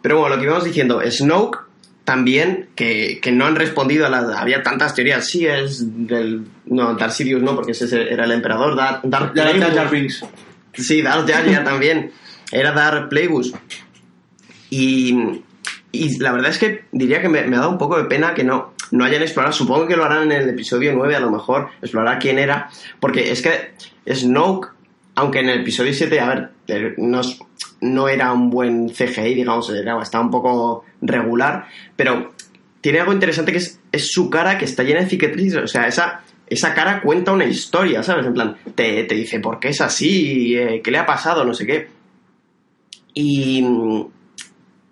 Pero bueno, lo que íbamos diciendo, Snoke también que, que no han respondido a las... Había tantas teorías, sí, es del... No, Darth Sidious no, porque ese era el emperador, Darth, Darth Binks. Sí, Darth Jar también. Era Darth Plagueis. Y, y la verdad es que diría que me, me ha dado un poco de pena que no, no hayan explorado. Supongo que lo harán en el episodio 9, a lo mejor, explorar quién era. Porque es que Snoke, aunque en el episodio 7, a ver, eh, no, no era un buen CGI, digamos, era, estaba un poco regular, pero tiene algo interesante que es, su cara que está llena de cicatrices. O sea, esa, esa cara cuenta una historia, ¿sabes? En plan, te, te dice por qué es así, eh, qué le ha pasado, no sé qué. Y,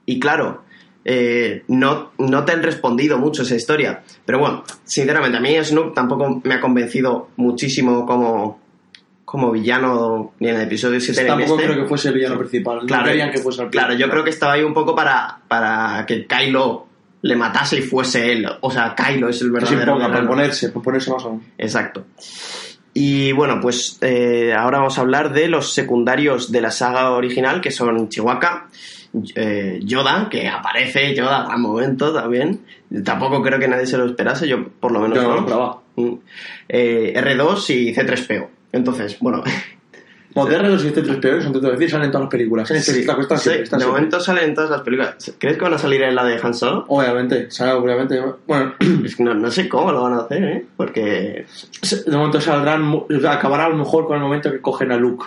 y claro, eh, no, no te han respondido mucho esa historia. Pero bueno, sinceramente, a mí Snoop tampoco me ha convencido muchísimo como, como villano ni en el episodio 7 ni en Tampoco este. creo que fuese el villano principal. Claro, no querían que fuese el claro, yo creo que estaba ahí un poco para, para que Kylo le matase y fuese él. O sea, Kylo es el verdadero imponga, villano. proponerse, proponerse más aún. Exacto. Y bueno, pues eh, ahora vamos a hablar de los secundarios de la saga original, que son Chihuahua, eh, Yoda, que aparece Yoda a momento también. Tampoco creo que nadie se lo esperase, yo por lo menos Yo no lo no. esperaba. Mm. Eh, R2 y C3PO. Entonces, bueno, Modernos y C3PO, son te decir, salen en todas las películas. Este, sí, esta cuesta sí, de momento salen en todas las películas. ¿Crees que van a salir en la de Han Solo? Obviamente, sale, obviamente. Bueno, Es que no, no sé cómo lo van a hacer, ¿eh? Porque... de momento saldrán, o sea, acabará a lo mejor con el momento que cogen a Luke.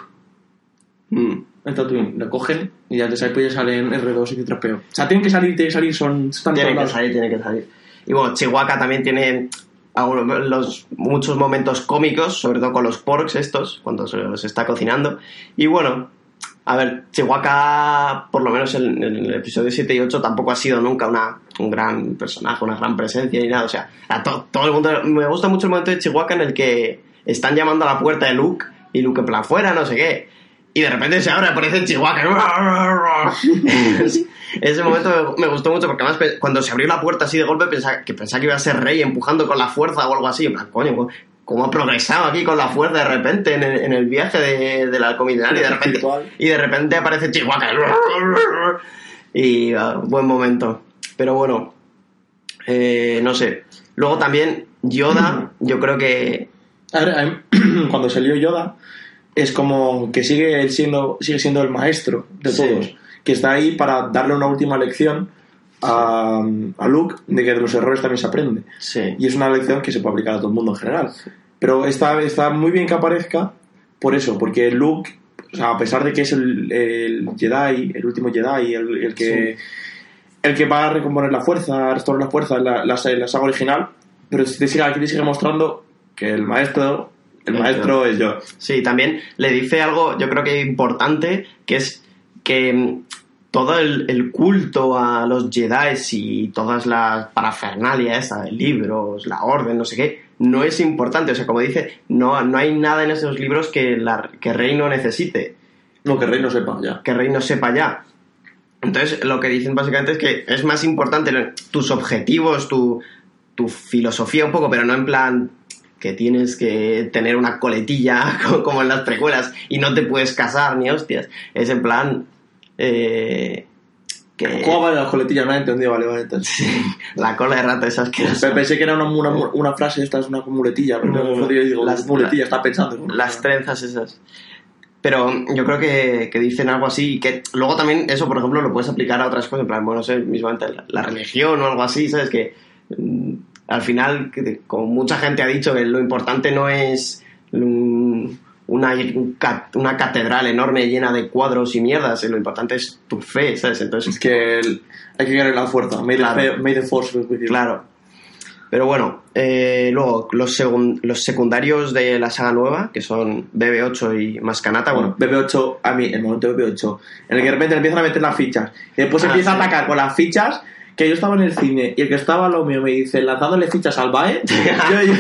mm, En Tatooine, lo cogen y ya de ahí pues ya salen R2 y C3PO. O sea, tienen que salir, tienen que salir, son... Están Tiene todos que salir, tiene que salir. Y bueno, Chihuahua también tiene los, muchos momentos cómicos, sobre todo con los porks estos, cuando se los está cocinando. Y bueno, a ver, Chihuahua, por lo menos en, en el episodio 7 y 8, tampoco ha sido nunca una, un gran personaje, una gran presencia ni nada. O sea, a to- todo el mundo... Me gusta mucho el momento de Chihuahua en el que están llamando a la puerta de Luke y Luke en plan, fuera, no sé qué. Y de repente se abre, aparece Chihuahua. Ese momento me, me gustó mucho porque además cuando se abrió la puerta así de golpe pensaba que pensaba que iba a ser Rey empujando con la fuerza o algo así. En plan, coño, ¿cómo- ¿cómo ha progresado aquí con la fuerza de repente en el, en el viaje de, del halcón milenario? Y de repente, y de repente aparece Chihuahua. Y ah, buen momento. Pero bueno, eh, no sé. Luego también Yoda, yo creo que cuando salió Yoda, es como que sigue siendo, sigue siendo el maestro de Sí. Que está ahí para darle una última lección a, a Luke de que de los errores también se aprende. sí. Y es una lección que se puede aplicar a todo el mundo en general. Pero está, está muy bien que aparezca por eso, porque Luke, o sea, a pesar de que es el, el Jedi, el último Jedi, el, el que el que va a recomponer la fuerza, a restaurar la fuerza en la, la, saga original, pero te sigue, aquí te sigue mostrando que el maestro, el Es maestro es yo. Sí, también le dice algo, yo creo que importante, que es que mm, todo el, el culto a los Jedi y todas las parafernalia esa de libros, la orden, no sé qué, no es importante. O sea, como dice, no, no hay nada en esos libros que, la, que Rey no necesite, No, que Rey no sepa, ya. que Rey no sepa ya. Entonces, lo que dicen básicamente es que es más importante tus objetivos, tu, tu filosofía un poco, pero no en plan que tienes que tener una coletilla co- como en las precuelas y no te puedes casar ni hostias. Es en plan eh, que ¿Cómo vale las coletillas? No he entendido, vale, vale. entonces. la cola de rata esas que Pe- Pensé que era una, una, una frase, esta es una muletilla, pero No, no, digo, las- las muletilla, está pensando. las trenzas esas. Pero yo creo que, que dicen algo así y que luego también eso, por ejemplo, lo puedes aplicar a otras cosas, en plan, bueno, no sé, mismamente la, la religión o algo así, ¿sabes? Que mm, al final, que- como mucha gente ha dicho, que lo importante no es mm, una, una catedral enorme llena de cuadros y mierdas, eh, lo importante es tu fe, ¿sabes? Entonces, Es que el- hay que querer la fuerza. May, Claro. the, force be with you. Claro. Pero bueno, eh, luego los, los secundarios de la saga nueva, que son BB8 y Mascanata, bueno, Bueno, BB8, a mí, el momento de BB8, en el que de repente empiezan a meter las fichas, y después Ah, empieza sí. a atacar con las fichas, que yo estaba en el cine, y el que estaba lado mío me dice, lanzándole fichas al BAE, yo, yo,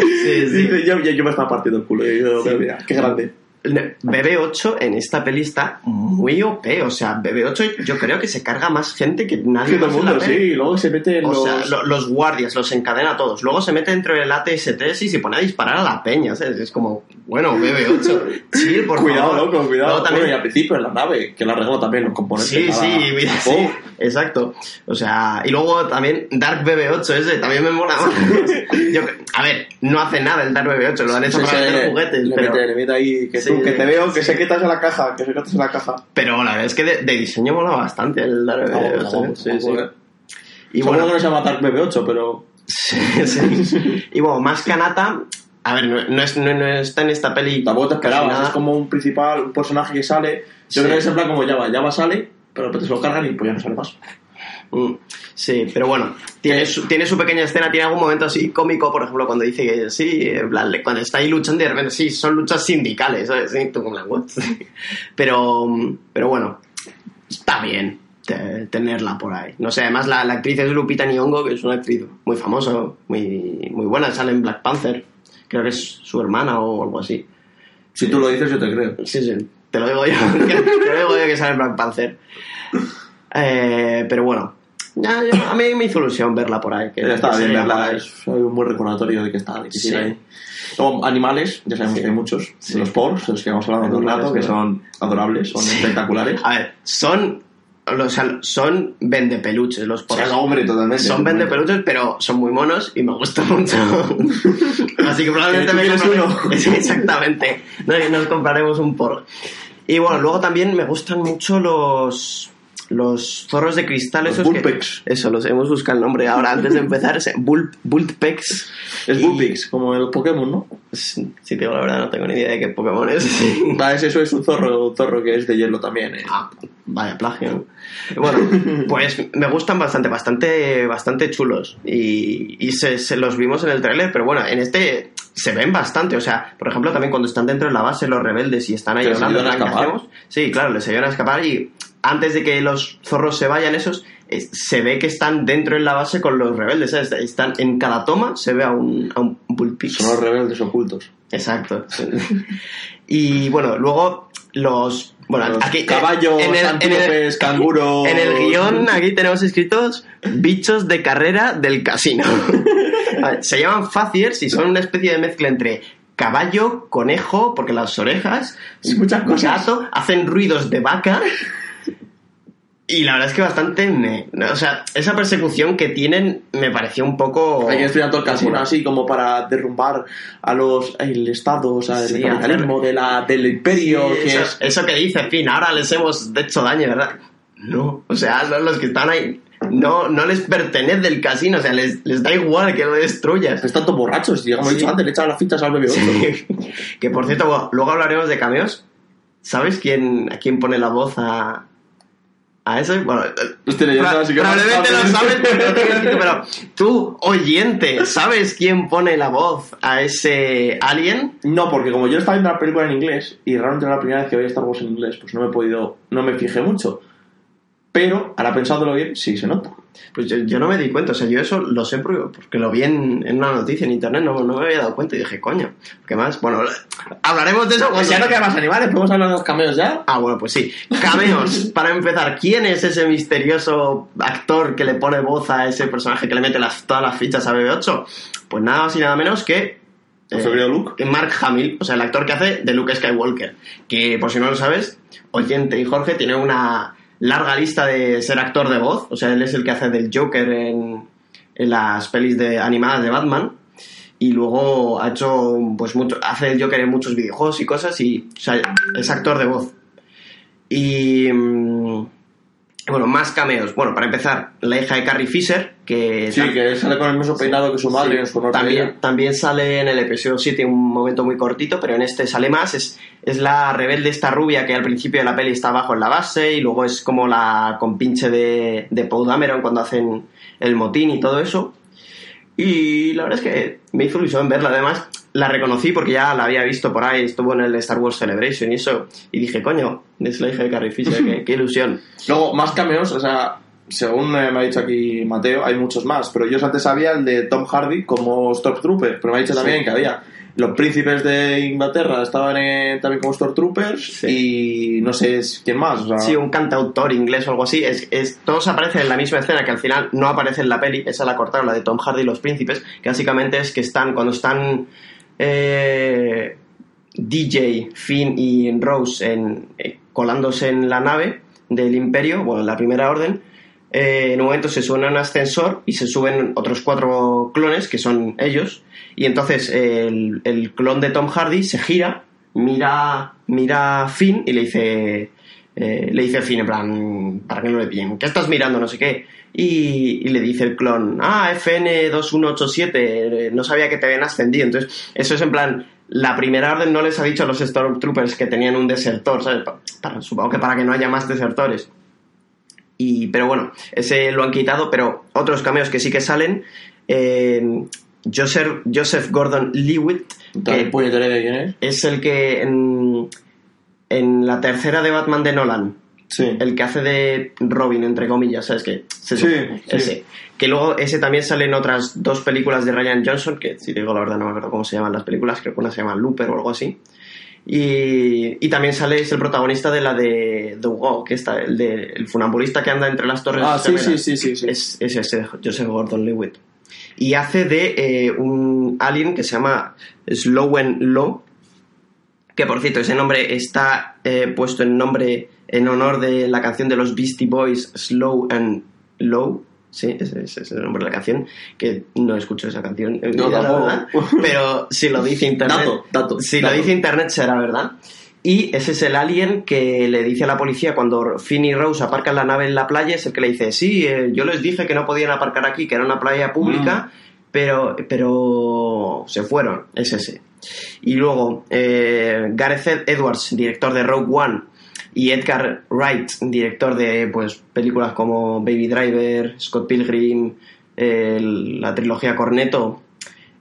sí, sí. yo, yo- me estaba partiendo el culo, yo, Sí. mira, qué grande. BB8 en esta peli está muy OP, o sea, BB8 yo creo que se carga más gente que nadie más en la mundo, peli. sí, luego se mete en O los... sea, lo- los guardias los encadena a todos. Luego se mete dentro del ATST y se pone a disparar a la peña. ¿sabes? Es como, bueno, BB8, chill, por cuidado, favor. loco, cuidado. Luego también- Bueno, y al principio en la nave, que la arregló también los componentes. Sí, sí, mira, Oh, sí, exacto. O sea, y luego también Dark BB8 ese también me mola. Yo, a ver, no hace nada el Dark BB8, lo han hecho sí, para sí, le- juguetes, le pero, mete, le mete ahí, que, Sí, tú, que te sí, veo, que sí. se quitas en la caja, que se quitas en la caja. pero la verdad es que de, de diseño mola bastante el BB8. vamos, sí, sí. ver. Y bueno, que no se llama Dark BB8, pero... sí, sí. y bueno, más Kanata, a ver, no, no es, no, no está en esta peli. Tampoco te esperabas, es como un principal, un personaje que sale. Yo Sí. creo que es en plan como Java, Java sale, pero te se lo cargan y pues ya no sale más. Mm, Sí, pero bueno, tiene su, tiene su pequeña escena, tiene algún momento así cómico, por ejemplo, cuando dice que sí, cuando está ahí luchando y de repente sí, son luchas sindicales, ¿sabes? Sí, tú como la, "What?". Pero, pero bueno, está bien te- tenerla por ahí. No sé, además la, la actriz es Lupita Nyong'o, que es una actriz muy famosa, muy, muy buena, sale en Black Panther, creo que es su hermana o algo así. Si tú lo dices, yo te creo. Sí, sí, te lo digo yo. te lo digo yo que sale en Black Panther. Eh, pero bueno, yo- a mí me hizo ilusión verla por ahí. Que, está que bien verla, es un buen recordatorio de que está, de que Sí. ahí. Luego, animales, ya sabemos Sí. que hay muchos. Sí. Los porcs, los que hemos hablado hace un Animales, rato, que son adorables, son espectaculares. A ver, son, o sea, son vendepeluches los porros. hombre, totalmente. Son vendepeluches, pero son muy monos y me gustan mucho. Así que probablemente ¿Tú me uno? Exactamente. No, y Nos compraremos un porro. Y bueno, luego también me gustan mucho los los zorros de cristal Los esos que- Bullpex. eso, los hemos buscado el nombre ahora antes de empezar. ese Bull, Bullpex. Es Y- Bullpix, como el Pokémon, ¿no? Si te digo la verdad, no tengo ni idea de qué Pokémon es. Va, es eso, es un zorro, un zorro que es de hielo también. eh. Ah, vaya plagio. Bueno, pues me gustan bastante, bastante, bastante chulos. Y, y se, se los vimos en el tráiler, pero bueno, en este se ven bastante. O sea, por ejemplo, también cuando están dentro de la base los rebeldes y están ahí Que les hablando, ayudan a ¿qué escapar. hacemos? Sí, claro, les ayudan a escapar y antes de que los zorros se vayan esos, es- se ve que están dentro en la base con los rebeldes. ¿sabes? Están en cada toma, se ve a un, a un. Son los rebeldes ocultos. Exacto. y bueno, luego los... Bueno, Los aquí... caballos, en el- en el- antílopes, canguros. en el guion aquí tenemos escritos bichos de carrera del casino. A ver, Se llaman faciers y son una especie de mezcla entre caballo, conejo, porque las orejas, Sí, muchas cosas. gato, hacen ruidos de vaca. Y la verdad es que bastante me... O sea, esa persecución que tienen me pareció un poco... Hay todo el casino así como para derrumbar a los el Estado, o sea, el Sí, capitalismo de la, del imperio, Sí, que eso, es... eso que dice, en fin, ahora les hemos hecho daño, ¿verdad? No, o sea, los los que están ahí no, no les pertenece el casino, o sea, les, les da igual que lo destruyas. Están todos borrachos, y como he Sí. dicho antes, le echan las fichas al bebé que por cierto, luego hablaremos de cameos. ¿Sabes quién, a quién pone la voz a, a eso? Bueno, Pro- así que- probablemente lo sabes, pero tú, oyente, ¿sabes quién pone la voz a ese alien? No, porque como yo estaba viendo la película en inglés y realmente era la primera vez que veía Star Wars en inglés, pues no me he podido, no me fijé mucho. Pero, ahora pensándolo bien, sí se nota. Pues yo, yo no me di cuenta, o sea, yo eso lo sé porque, lo vi en, en una noticia en internet, no, no me había dado cuenta y dije, coño, ¿qué más? Bueno, hablaremos de eso Pues ya no quedan más animales, podemos hablar de los cameos ya. Ah, bueno, pues sí. Cameos, para empezar, ¿quién es ese misterioso actor que le pone voz a ese personaje que le mete las, todas las fichas a BB8? Pues nada más y nada menos que... Querido Luke. que Mark Hamill, o sea, el actor que hace de Luke Skywalker. Que, por si no lo sabes, Oyente y Jorge tiene una larga lista de ser actor de voz. O sea, él es el que hace del Joker en, en las pelis de, animadas de Batman. Y luego ha hecho, pues, mucho, hace el Joker en muchos videojuegos y cosas. Y, o sea, es actor de voz. Y. mm, bueno, más cameos. Bueno, para empezar, la hija de Carrie Fisher, que Sí, que sale con el mismo peinado que su madre Sí, también, también sale en el episodio 7 un momento muy cortito, pero en este sale más. Es, es la rebelde esta rubia que al principio de la peli está abajo en la base y luego es como la compinche de, de Paul Dameron cuando hacen el motín y todo eso. Y la verdad es que me hizo ilusión verla. Además, la reconocí porque ya la había visto por ahí, estuvo en el Star Wars Celebration y eso. Y dije, coño, es la hija de Carrie Fisher, qué, qué ilusión. Luego, más cameos, o sea, según eh, me ha dicho aquí Mateo, hay muchos más, pero yo antes sabía el de Tom Hardy como Stormtrooper, pero me ha dicho Sí. también que había Los príncipes de Inglaterra estaban en- también como Stormtroopers y no sé quién más. o sea, Sí, un cantautor inglés o algo así. Es, es- todos aparecen en la misma escena que al final no aparece en la peli. Esa la cortaron, la de Tom Hardy y los príncipes. Que básicamente es que están, cuando están eh, DJ, Finn y Rose en, eh, colándose en la nave del Imperio, bueno, en la primera orden, eh, en un momento se suben a un ascensor y se suben otros cuatro clones que son ellos. Y entonces el, clon de Tom Hardy se gira, mira, mira a Finn y le dice, eh, le dice a Finn en plan, para que no le pillen, ¿qué estás mirando? No sé qué. Y, y le dice el clon, ah, FN2187, eh, no sabía que te habían ascendido. Entonces, eso es en plan, la primera orden no les ha dicho a los Stormtroopers que tenían un desertor, ¿sabes? Pa- para- supongo que para que no haya más desertores. Y, pero bueno, ese lo han quitado, pero otros cameos que sí que salen. eh, Joseph, Joseph Gordon Lewitt, ¿Tal que de quién es? es el que en, en la tercera de Batman de Nolan, Sí. el que hace de Robin, entre comillas, ¿sabes qué? Sí, ese. sí. Que luego ese también sale en otras dos películas de Ryan Johnson, que si digo la verdad no me acuerdo cómo se llaman las películas, creo que una se llama Looper o algo así. Y, y también sale, es el protagonista de la de The Wall, que está, el, de, el funambulista que anda entre las torres. Ah, sí, sí, sí, sí, sí. Es, es ese, Joseph Gordon Lewitt. Y hace de eh, un alien que se llama Slowen Low, que por cierto, ese nombre está eh, puesto en nombre en honor de la canción de los Beastie Boys, Slow and Low. Sí, ese, ese es el nombre de la canción, que no escucho esa canción, en No, la pero si lo dice internet, Dato, dato, si dato. lo dice internet será verdad. Y ese es el alien que le dice a la policía cuando Finn y Rose aparcan la nave en la playa, es el que le dice, sí, eh, yo les dije que no podían aparcar aquí, que era una playa pública, pero, pero se fueron, es ese. Y luego, eh, Gareth Edwards, director de Rogue One, y Edgar Wright, director de pues películas como Baby Driver, Scott Pilgrim, la trilogía Cornetto.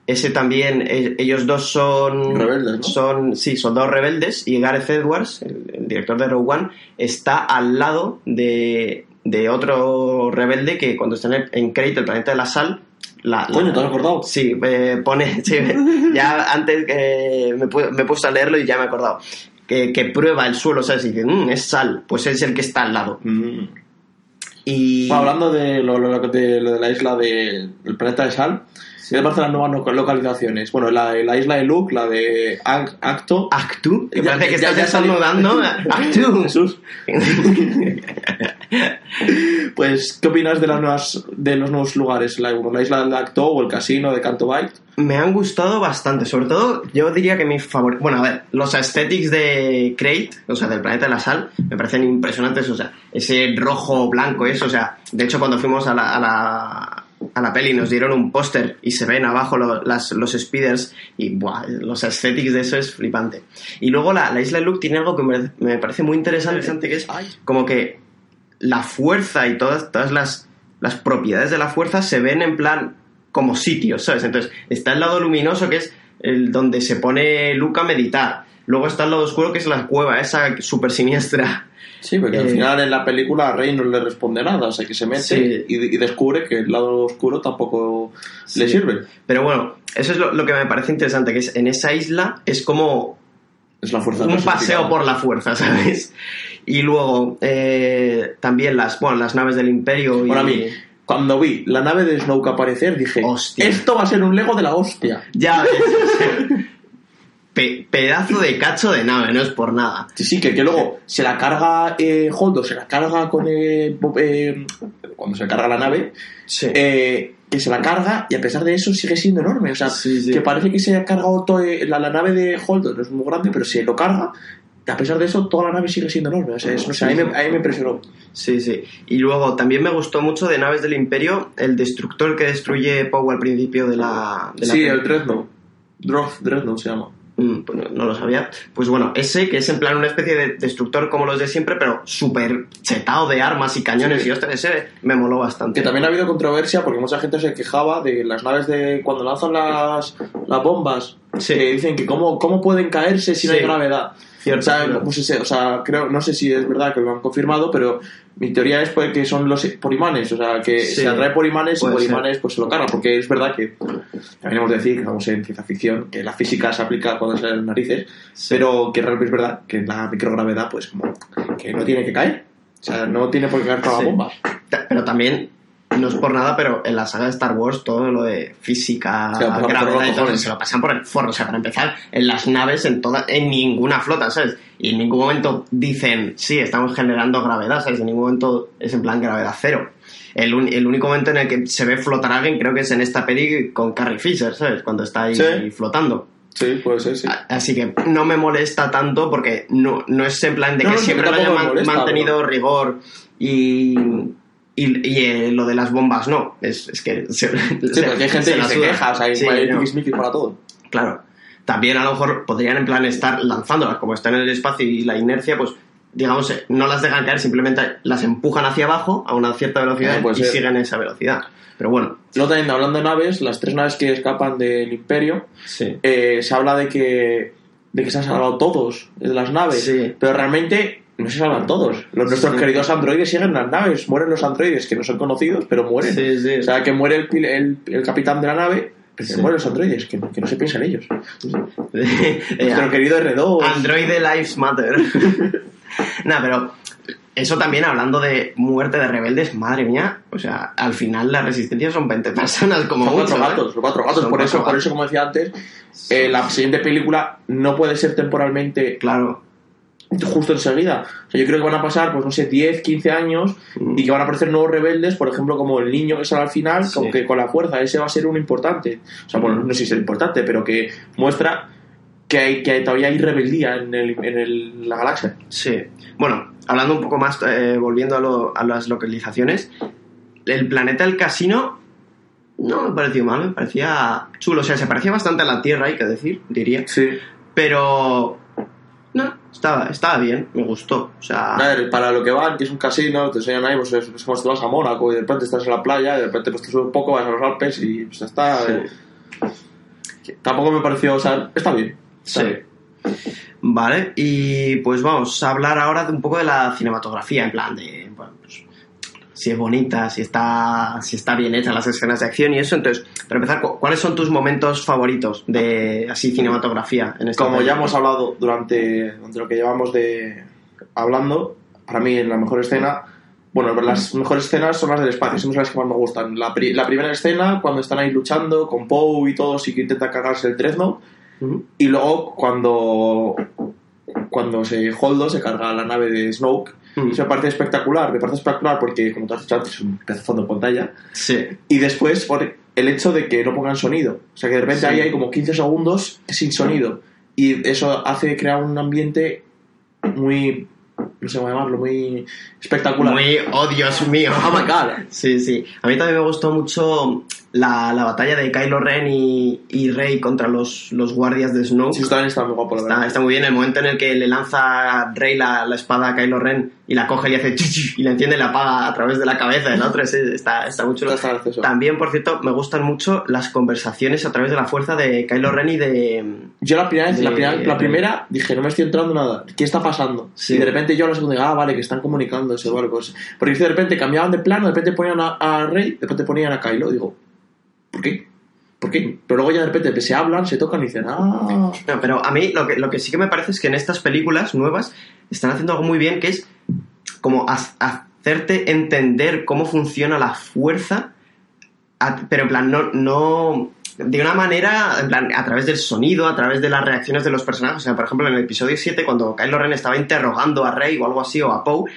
Ese también, eh, ellos dos son. Rebeldes, ¿no? Son, sí, son dos rebeldes. Y Gareth Edwards, el, el director de Rogue One, está al lado de, de otro rebelde que cuando está en, en Crate, el planeta de la sal. La, la- Coño, ¿te has acordado? Sí, eh, pone. sí, ya antes eh, me, me he puesto a leerlo y ya me he acordado. Que, que prueba el suelo, ¿sabes? Y dice, "Mm, es sal. Pues es el que está al lado. Mm. Y. Bueno, hablando de lo, lo- de lo de la isla de- del planeta de Sal, ¿qué te parecen las nuevas no- localizaciones? Bueno, la, la isla de Luke, la de Ac- Acto. Actu, que parece que ya- estás estornudando. Actu. Jesús. Pues, ¿qué opinas de las nuevas, de los nuevos lugares? La, la isla de Acto o el casino de Canto Bight. Me han gustado bastante, sobre todo yo diría que mi favorito... Bueno, a ver, los aesthetics de Crate, o sea, del planeta de la sal, me parecen impresionantes, o sea, ese rojo, blanco, eso, o sea, de hecho cuando fuimos a la, a la, a la peli nos dieron un póster y se ven abajo lo- las- los speeders y buah, los aesthetics de eso es flipante. Y luego la, la isla de Luke tiene algo que me, me parece muy interesante, que es como que la fuerza y todas, todas las, las propiedades de la fuerza se ven en plan como sitios, ¿sabes? Entonces, está el lado luminoso que es el donde se pone Luke a meditar. Luego está el lado oscuro que es la cueva, esa súper siniestra. Sí, porque al Eh, final en la película a Rey no le responde nada, o sea que se mete Sí. y, y descubre que el lado oscuro tampoco Sí. le sirve. Pero bueno, eso es lo, lo que me parece interesante, que es en esa isla es como Es la fuerza un paseo por la fuerza, ¿sabes? Y luego eh, también las, bueno, las naves del imperio. Y, Bueno, a mí, cuando vi la nave de Snoke aparecer, dije, Hostia. esto va a ser un Lego de la hostia. Ya ves. Pe- pedazo de cacho de nave, no es por nada. Sí, sí, que, que luego se la carga eh, Holdo, se la carga con... eh, eh, cuando se carga la nave, Sí. eh, que se la carga y a pesar de eso sigue siendo enorme. O sea, Sí, sí. que parece que se ha cargado todo, eh, la, la nave de Holdo, no es muy grande, pero si lo carga, a pesar de eso, toda la nave sigue siendo enorme. O sea, es- no sé, a, mí me, a mí me impresionó. Sí, sí. Y luego también me gustó mucho de Naves del Imperio el destructor que destruye Poe al principio de la. De la Sí, peli. el Dreadnought. Dreadnought se llama. Mm, pues no, lo sabía. Pues bueno, ese que es en plan una especie de destructor como los de siempre, pero súper chetado de armas y cañones. Sí. Y ostras, ese me moló bastante. Que también ha habido controversia porque mucha gente se quejaba de las naves de cuando lanzan las, las bombas Sí. que dicen que cómo, cómo pueden caerse si no hay gravedad. Cierto, o, sea, claro. pues ese- o sea, creo, no sé si es verdad que lo han confirmado, pero mi teoría es pues, que son los por imanes, o sea, que Sí. se atrae por imanes y por ser. imanes pues se lo carga, porque es verdad que también hemos de decir que estamos en ciencia ficción, que la física se aplica cuando salen las narices, Sí. pero que realmente es verdad que la microgravedad pues como que no tiene que caer, o sea, no tiene por qué caer toda Sí. la bomba. Pero también, no es por nada, pero en la saga de Star Wars todo lo de física, por gravedad y todo, se lo pasan por el forro. O sea, para empezar, en las naves, en toda, en ninguna flota, ¿sabes? Y en ningún momento dicen, sí, estamos generando gravedad, ¿sabes? En ningún momento es en plan gravedad cero. El, un- el único momento en el que se ve flotar a alguien creo que es en esta peli con Carrie Fisher, ¿sabes? Cuando está ahí Sí. flotando. Sí, puede ser, sí. Así que no me molesta tanto porque no, no es en plan de No, que no, siempre lo hayan man- molesta, mantenido rigor y, y, y, eh, lo de las bombas no. Es, es que se, Sí, porque hay gente que se queja, o sea, Sí, hay no, tiquismiquis para todo. Claro. También a lo mejor podrían en plan estar lanzándolas, como están en el espacio y la inercia, pues digamos, eh, no las dejan caer, simplemente las empujan hacia abajo a una cierta velocidad Eh, y ser. siguen esa velocidad. Pero bueno, Luego también hablando de naves, las tres naves que escapan del Imperio, sí. eh, se habla de que, de que se han salvado todos de las naves, Sí. pero realmente no se salvan todos. Los, nuestros Sí. queridos androides siguen en las naves, mueren los androides que no son conocidos, pero mueren. Sí, sí. O sea, que muere el, el, el capitán de la nave, pero mueren los androides, que, no- que no se piensa en ellos. Eh, Nuestro querido R2. Android Lives Matter. Nada, pero eso también hablando de muerte de rebeldes, madre mía, o sea, al final la resistencia son 20 personas como Son cuatro mucho, ¿eh? gatos, son cuatro gatos. Son por, eso, por eso, como decía antes, eh, la siguiente película no puede ser temporalmente Claro. Justo enseguida. O sea, yo creo que van a pasar, pues no sé, 10, 15 años Mm. y que van a aparecer nuevos rebeldes, por ejemplo, como el niño que sale al final, Sí. como que con la fuerza, ese va a ser un importante. O sea, bueno, no sé si es importante, pero que muestra que, hay, que todavía hay rebeldía en, el, en el- la galaxia. Sí. Bueno, hablando un poco más, eh, volviendo a, lo- a las localizaciones, el planeta del casino no me pareció mal, me parecía chulo. O sea, se parecía bastante a la Tierra, hay que decir, diría. Sí. Pero... No, estaba, estaba bien, me gustó. O sea... A ver, para lo que van, que es un casino, te enseñan ahí, pues es, es como si te vas a Mónaco y de repente estás en la playa, y de repente pues te subes un poco, vas a los Alpes y pues está... Sí. eh, tampoco me pareció, o sea, está bien. Está Sí. bien. Vale, y pues vamos a hablar ahora de un poco de la cinematografía, en plan de, si es bonita, si está, si está bien hecha las escenas de acción y eso. Entonces, para empezar, ¿cu- ¿cuáles son tus momentos favoritos de así cinematografía en esta Como ya hemos hablado durante, durante lo que llevamos de hablando, para mí la mejor escena, bueno, las mejores escenas son las del espacio, son las que más me gustan. La, pri- la primera escena, cuando están ahí luchando con Poe y todos y que intenta cargarse el Trezno, Ujú. y luego cuando cuando se Holdo se carga la nave de Snoke, Mm. eso me parece espectacular, me parece espectacular porque, como tú has dicho antes, es un pedazo de pantalla. Sí, Y después por el hecho de que no pongan sonido. O sea, que de repente Sí. ahí hay como 15 segundos sin sonido. Y eso hace crear un ambiente muy. No sé cómo llamarlo, muy espectacular. muy, oh Dios mío. Oh my god. Sí, sí. A mí también me gustó mucho la, la batalla de Kylo Ren y, y Rey contra los, los guardias de Snoke. Sí, también está muy guapo, la Está, está muy bien el momento en el que le lanza Rey la, la espada a Kylo Ren y la coge y hace chi, chi, y la enciende y la apaga a través de la cabeza del otro. Ese está, está muy chulo. Está. También, por cierto, me gustan mucho las conversaciones a través de la fuerza de Kylo Ren y de... Yo la primera, la, primera, la primera dije, no me estoy entrando nada. ¿Qué está pasando? Sí. Y de repente yo a la segunda ah, vale, que están comunicándose. Vale, pues. Porque de repente cambiaban de plano, de repente ponían a, a Rey, de repente ponían a Kylo. Digo, ¿por qué? ¿Por qué? Pero luego ya de repente se hablan, se tocan y dicen, ah. No, pero a mí lo que, lo que sí que me parece es que en estas películas nuevas están haciendo algo muy bien, que es como ha- hacerte entender cómo funciona la fuerza, pero en plan, no, no... De una manera, en plan, a través del sonido, a través de las reacciones de los personajes. O sea, por ejemplo, en el episodio 7, cuando Kylo Ren estaba interrogando a Rey o algo así, o a Poe,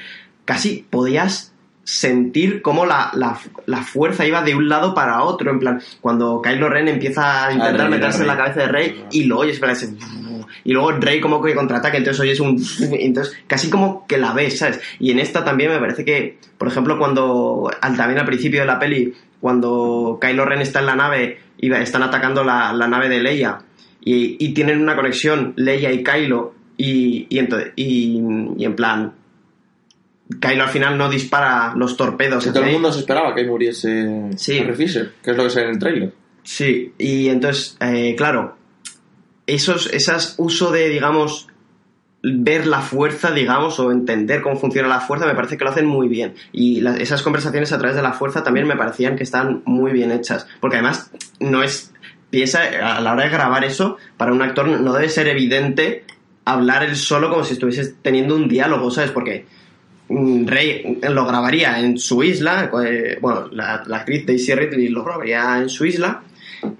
casi podías sentir cómo la, la, la fuerza iba de un lado para otro. En plan, cuando Kylo Ren empieza a intentar Rey, meterse en la cabeza de Rey y lo oyes, y luego Rey como que contraataca, entonces oyes un... Entonces casi como que la ves, ¿sabes? Y en esta también me parece que, por ejemplo, cuando también al principio de la peli, cuando Kylo Ren está en la nave y están atacando la, la nave de Leia y, y tienen una conexión Leia y Kylo y, y, ento- y, y en plan... Kylo al final no dispara los torpedos. Todo el mundo se esperaba que muriese Sí. Carrie Fisher, que es lo que es en el trailer. Sí, y entonces, eh, claro, esos, esas uso de, digamos, ver la fuerza, digamos, o entender cómo funciona la fuerza, me parece que lo hacen muy bien. Y la- esas conversaciones a través de la fuerza también me parecían que están muy bien hechas. Porque además, no es. Piensa, a la hora de grabar eso, para un actor no debe ser evidente hablar él solo como si estuviese teniendo un diálogo, ¿sabes? Porque Rey lo grabaría en su isla, eh, bueno, la, la actriz Daisy Ridley lo grabaría en su isla,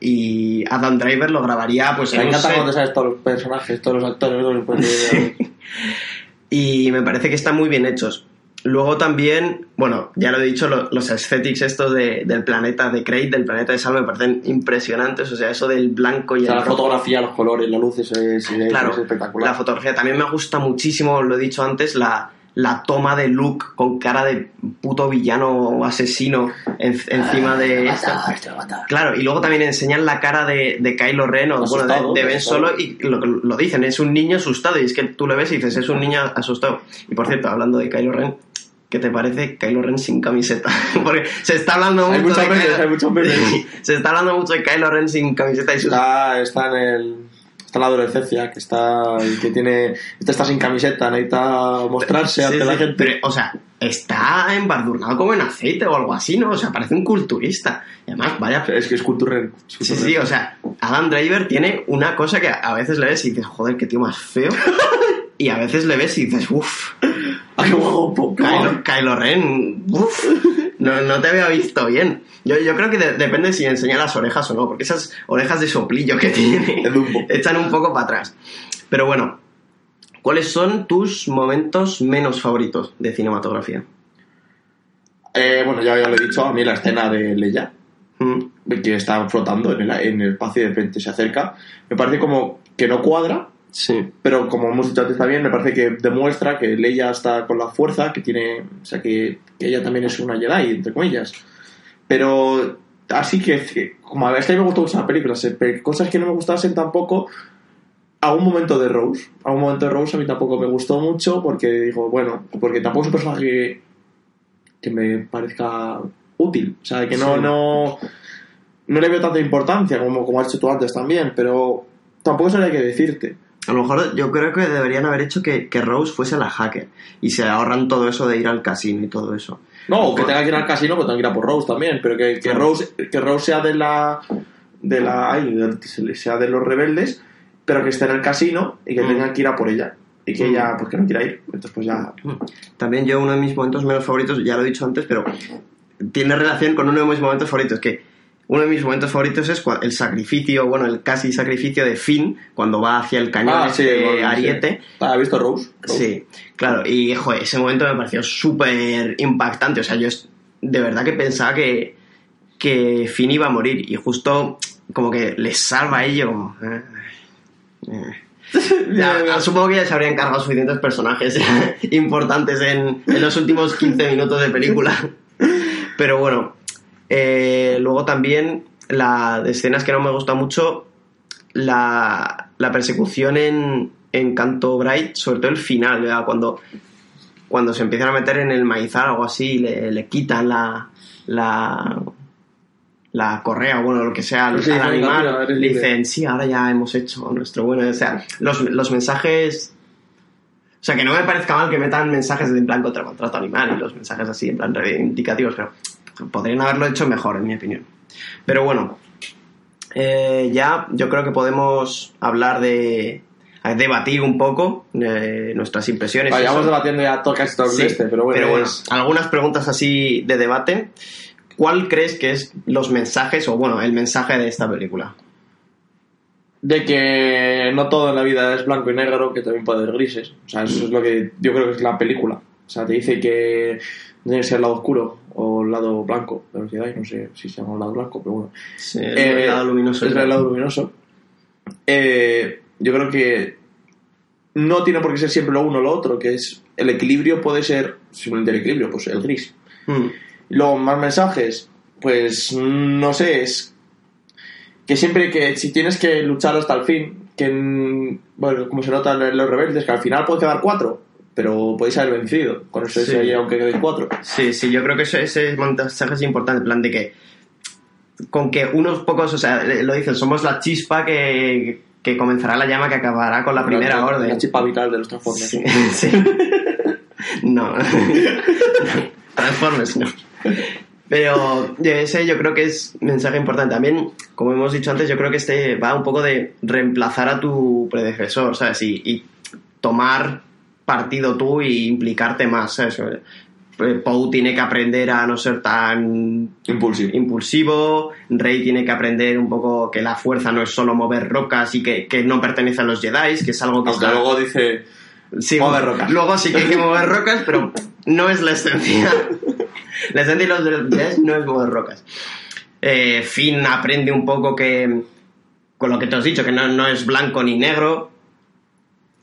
y Adam Driver lo grabaría pues Me encanta cuando sabes todos los personajes, todos los actores. todos los personajes. y me parece que están muy bien hechos. Luego también, bueno, ya lo he dicho, lo- los aesthetics estos de- del planeta de Crate, del planeta de Sal, me parecen impresionantes. O sea, eso del blanco y O sea, el la rojo. fotografía, los colores, la luz es, es- es Claro, espectacular. la fotografía. También me gusta muchísimo, lo he dicho antes, la, la toma de Luke con cara de puto villano o asesino en- encima de esto. Claro, y luego también enseñan la cara de, de Kylo Ren o bueno, de, de Ben asustado. Solo y lo, lo dicen, es un niño asustado y es que tú le ves y dices, es un niño asustado. Y por cierto, hablando de Kylo Ren, ¿qué te parece Kylo Ren sin camiseta? Porque se está hablando Hay mucho muchos de memes, Kylo- hay muchos memes. se está hablando mucho de Kylo Ren sin camiseta y sus Está, está en el. Está la adolescencia, que está. que tiene. Está sin camiseta, necesita mostrarse Sí, ante la sí, gente. pero, o sea, está embardurnado como en aceite o algo así, ¿no? O sea, parece un culturista. Y además, vaya... Es que es cultural. es Sí, sí, o sea, Adam Driver tiene una cosa que a veces le ves y dices, joder, qué tío más feo. y a veces le ves y dices, uff, Ah, guapo, qué guapo. Kylo, Kylo Ren, uff, no, no te había visto bien. Yo, yo creo que de- depende si enseña las orejas o no, porque esas orejas de soplillo que tiene echan un poco para atrás. Pero bueno, ¿cuáles son tus momentos menos favoritos de cinematografía? Eh, bueno, ya, ya lo he dicho, a mí la escena de Leia, Mm, que está flotando en el, en el espacio y de repente se acerca, me parece como que no cuadra, Sí. pero como hemos dicho antes también, me parece que demuestra que Leia está con la fuerza, que tiene, o sea, que, que ella también es una Jedi, entre comillas. Pero así que, como a mí me gustó mucho la película, pe- cosas que no me gustasen tampoco, a un momento de Rose, a un momento de Rose a mí tampoco me gustó mucho porque digo, bueno, porque tampoco es un personaje que, que me parezca útil, o sea, que no, Sí. no, no le veo tanta importancia como, como has hecho tú antes también, pero tampoco sabría qué decirte. A lo mejor yo creo que deberían haber hecho que, que Rose fuese la hacker y se ahorran todo eso de ir al casino y todo eso. No, que tenga que ir al casino, pues tenga que ir a por Rose también, pero que, que. Rose que Rose sea de la de la ay, sea de los rebeldes, pero que esté en el casino y que Mm. tenga que ir a por ella y que Mm. ella pues que no quiera ir, entonces pues ya También yo uno de mis momentos menos favoritos, ya lo he dicho antes, pero tiene relación con uno de mis momentos favoritos, que uno de mis momentos favoritos es el sacrificio, bueno, el casi sacrificio de Finn cuando va hacia el cañón Ah, ese sí, de bueno, sí. Ariete. ¿Has visto Rose? Rose. Sí, claro, y joder, ese momento me pareció súper impactante. O sea, yo de verdad que pensaba que, que Finn iba a morir y justo como que les salva a ello. como, eh, eh. Ya, supongo que ya se habrían cargado suficientes personajes importantes en, en los últimos 15 minutos de película. Pero bueno, eh, luego también la de escenas que no me gusta mucho, la, la persecución en, en Canto Bright, sobre todo el final, ¿verdad? cuando, cuando se empiezan a meter en el maizal o algo así, y le, le quitan la, la, la correa o bueno, lo que sea al, Sí, al venga, animal, tira, le dicen, sí, ahora ya hemos hecho nuestro bueno, o sea, los, los mensajes... O sea, que no me parezca mal que metan mensajes en plan contra el maltrato animal y los mensajes así, en plan reivindicativos, pero podrían haberlo hecho mejor, en mi opinión. Pero bueno, eh, ya yo creo que podemos hablar de. debatir un poco eh, nuestras impresiones. eso. debatiendo ya todo casi todo Sí, este, pero bueno, es- algunas preguntas así de debate. ¿Cuál crees que es los mensajes, o bueno, el mensaje de esta película? de que no todo en la vida es blanco y negro, que también puede haber grises. O sea, eso es lo que yo creo que es la película. O sea, te dice que tiene que ser el lado oscuro o el lado blanco de los Jedi. No sé si se llama el lado blanco, pero bueno. Sí, el Eh, lado luminoso. Es el lado luminoso. Eh, yo creo que no tiene por qué ser siempre lo uno o lo otro, que es el equilibrio puede ser simplemente el equilibrio, pues el gris. Mm, Luego, más mensajes, pues no sé, es que siempre que si tienes que luchar hasta el fin, que bueno, como se nota en los rebeldes, que al final puede quedar cuatro, pero podéis haber vencido con eso Sí. ese, aunque quedéis cuatro. Sí, sí, yo creo que ese mensaje es importante, en plan de que con que unos pocos, o sea, lo dicen, somos la chispa que, que comenzará la llama que acabará con la primera La- orden. La chispa vital de los Transformers. Sí, sí. No. Transformers, no. Pero yo ese yo creo que es mensaje importante. También, como hemos dicho antes, yo creo que este va un poco de reemplazar a tu predecesor, ¿sabes? Y, y tomar partido tú y implicarte más, ¿sabes? Eh, Poe tiene que aprender a no ser tan Impulsivo. impulsivo, Rey tiene que aprender un poco que la fuerza no es solo mover rocas y que, que no pertenece a los Jedi, que es algo que Aunque está... luego dice. Sí, Mover rocas. Luego sí que hay que mover rocas, pero no es la esencia. La esencia de los Jedi no es mover rocas. Eh, Finn aprende un poco que, con lo que te has dicho, que no, no es blanco ni negro.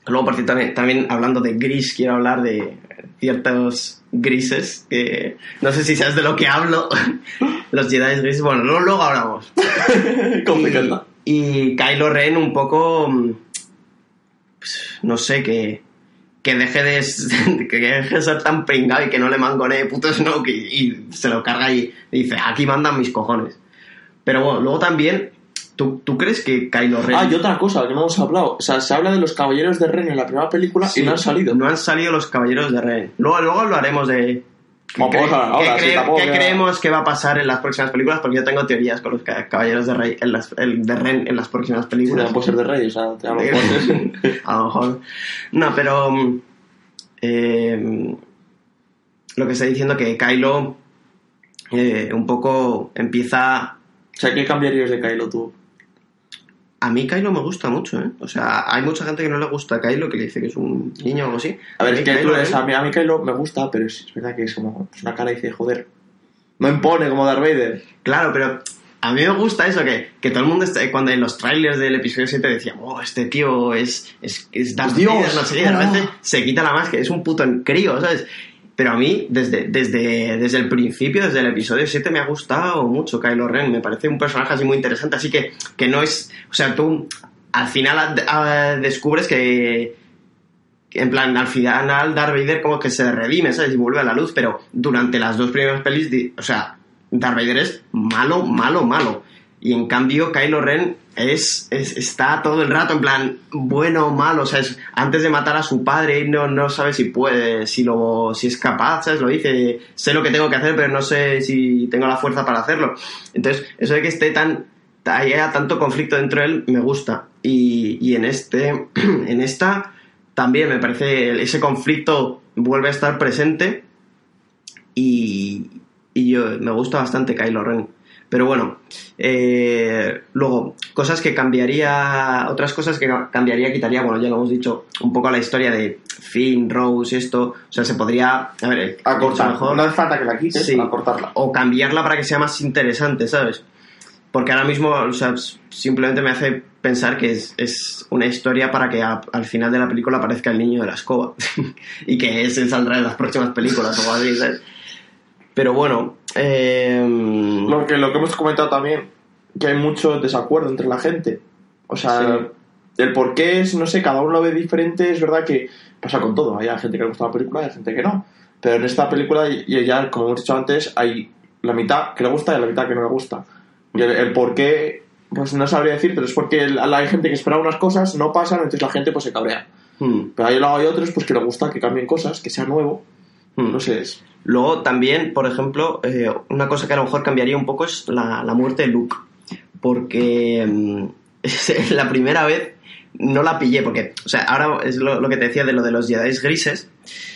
Luego, por cierto, también, también hablando de gris, quiero hablar de ciertos grises, que no sé si sabes de lo que hablo. Los Jedi grises, bueno, luego, luego hablamos. Con y, y Kylo Ren un poco mm, pues, no sé que que deje de que deje de ser tan pringado y que no le mangonee puto Snoke y, y se lo carga y dice aquí mandan mis cojones pero bueno luego también ¿tú, tú crees que Kylo Ren Ah, y otra cosa que no hemos hablado. O sea, se habla de los caballeros de Ren en la primera película Sí, y no han salido. no han salido los caballeros de Ren luego luego hablaremos de ¿Qué, pues ahora, qué sí, cre- creemos que va a pasar en las próximas películas? Porque yo tengo teorías con los ca- caballeros de Rey en las, el de Ren en las próximas Sí, películas. también puede ser de Rey, o sea, te hablo a lo mejor. No, pero. mm, eh, lo que está diciendo que Kylo eh, un poco empieza. O sea, ¿qué cambiarías de Kylo tú? A mí Kylo me gusta mucho, ¿eh? O sea, hay mucha gente que no le gusta a Kylo, que le dice que es un niño o algo así. A ver, mí es que tú eres, a, mí, a mí Kylo me gusta, pero es, es verdad que es como es una cara y dice, joder, no impone como Darth Vader. Claro, pero a mí me gusta eso, que, que todo el mundo, está, cuando en los trailers del episodio 7 decía, oh, este tío es, es, es Darth Dios. Vader, no sé qué, y de Ah. repente se quita la máscara, es un puto crío, ¿sabes? Pero a mí, desde, desde, desde el principio, desde el episodio 7, me ha gustado mucho Kylo Ren, me parece un personaje así muy interesante, así que, que no es, o sea, tú al final ad- a- descubres que, en plan, al final Darth Vader como que se redime, ¿sabes? Y vuelve a la luz, pero durante las dos primeras pelis, o sea, Darth Vader es malo, malo, malo. Y en cambio Kylo Ren es, es- está todo el rato en plan bueno o malo, o sea, es- antes de matar a su padre no, no sabe si puede, si lo, si es capaz, ¿sabes? Lo dice, sé lo que tengo que hacer, pero no sé si tengo la fuerza para hacerlo. Entonces, eso de que esté tan, haya tanto conflicto dentro de él, me gusta. Y, y en este, en esta, también me parece ese conflicto vuelve a estar presente y, y yo me gusta bastante Kylo Ren. Pero bueno, eh, luego, cosas que cambiaría, otras cosas que cambiaría, quitaría, bueno, ya lo hemos dicho, un poco la historia de Finn, Rose, esto, o sea, se podría, a ver, Acortar. mejor, No hace falta que la quites, Sí. para cortarla. o cambiarla para que sea más interesante, ¿sabes? Porque ahora mismo, o sea, simplemente me hace pensar que es, es una historia para que a- al final de la película aparezca el niño de la escoba y que ese saldrá en las próximas películas o algo así, ¿sabes? Pero bueno, eh, Lo que, lo que hemos comentado también, que hay mucho desacuerdo entre la gente. O sea, el por qué es, no sé, cada uno lo ve diferente, es verdad que pasa con todo. Hay gente que le gusta la película y hay gente que no. Pero en esta película, y ya, como hemos dicho antes, hay la mitad que le gusta y la mitad que no le gusta. Y el, el por qué, pues no sabría decir, pero es porque el- hay gente que espera unas cosas, no pasan, entonces la gente pues se cabrea. hmm, Pero hay, luego hay otros pues que le gusta que cambien cosas, que sea nuevo. Hmm. No sé, es... Luego también, por ejemplo, eh, una cosa que a lo mejor cambiaría un poco es la, la muerte de Luke. Porque mm, la primera vez no la pillé, porque, o sea, ahora es lo, que te decía de lo de los Jedi grises,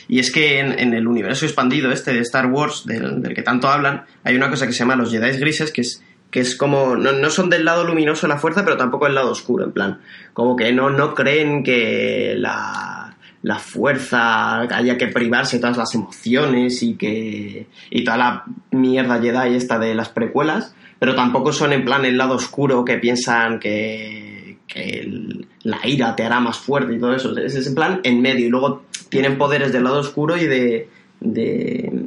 y es que en, el universo expandido este de Star Wars, del, del que tanto hablan, hay una cosa que se llama los Jedi grises, que es que es como, no, no son del lado luminoso de la fuerza, pero tampoco del lado oscuro, en plan, como que no, no creen que la, la fuerza haya que privarse de todas las emociones y que y toda la mierda Jedi esta de las precuelas, pero tampoco son en plan el lado oscuro que piensan que, que la ira te hará más fuerte y todo eso, es, es en plan en medio y luego tienen poderes del lado oscuro y de, de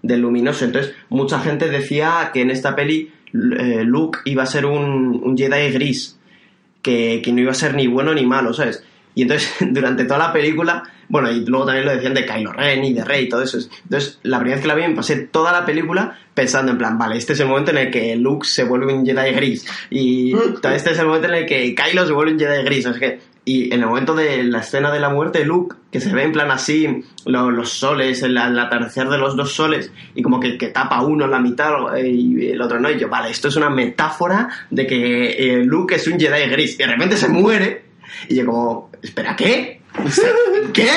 del luminoso. Entonces, mucha gente decía que en esta peli eh, Luke iba a ser un, un Jedi gris, que, que no iba a ser ni bueno ni malo, ¿sabes? Y entonces, durante toda la película, bueno, y luego también lo decían de Kylo Ren y de Rey y todo eso. Entonces, la primera vez que la vi, me pasé toda la película pensando en plan, vale, este es el momento en el que Luke se vuelve un Jedi gris. Y este es el momento en el que Kylo se vuelve un Jedi gris. O sea, que, y en el momento de la escena de la muerte de Luke, que se ve en plan así, lo- los soles, el, el atardecer de los dos soles, y como que, que tapa uno en la mitad eh, y el otro no. Y yo, vale, esto es una metáfora de que eh, Luke es un Jedi gris. Y de repente se muere. Y yo como, espera, ¿qué? ¿Qué?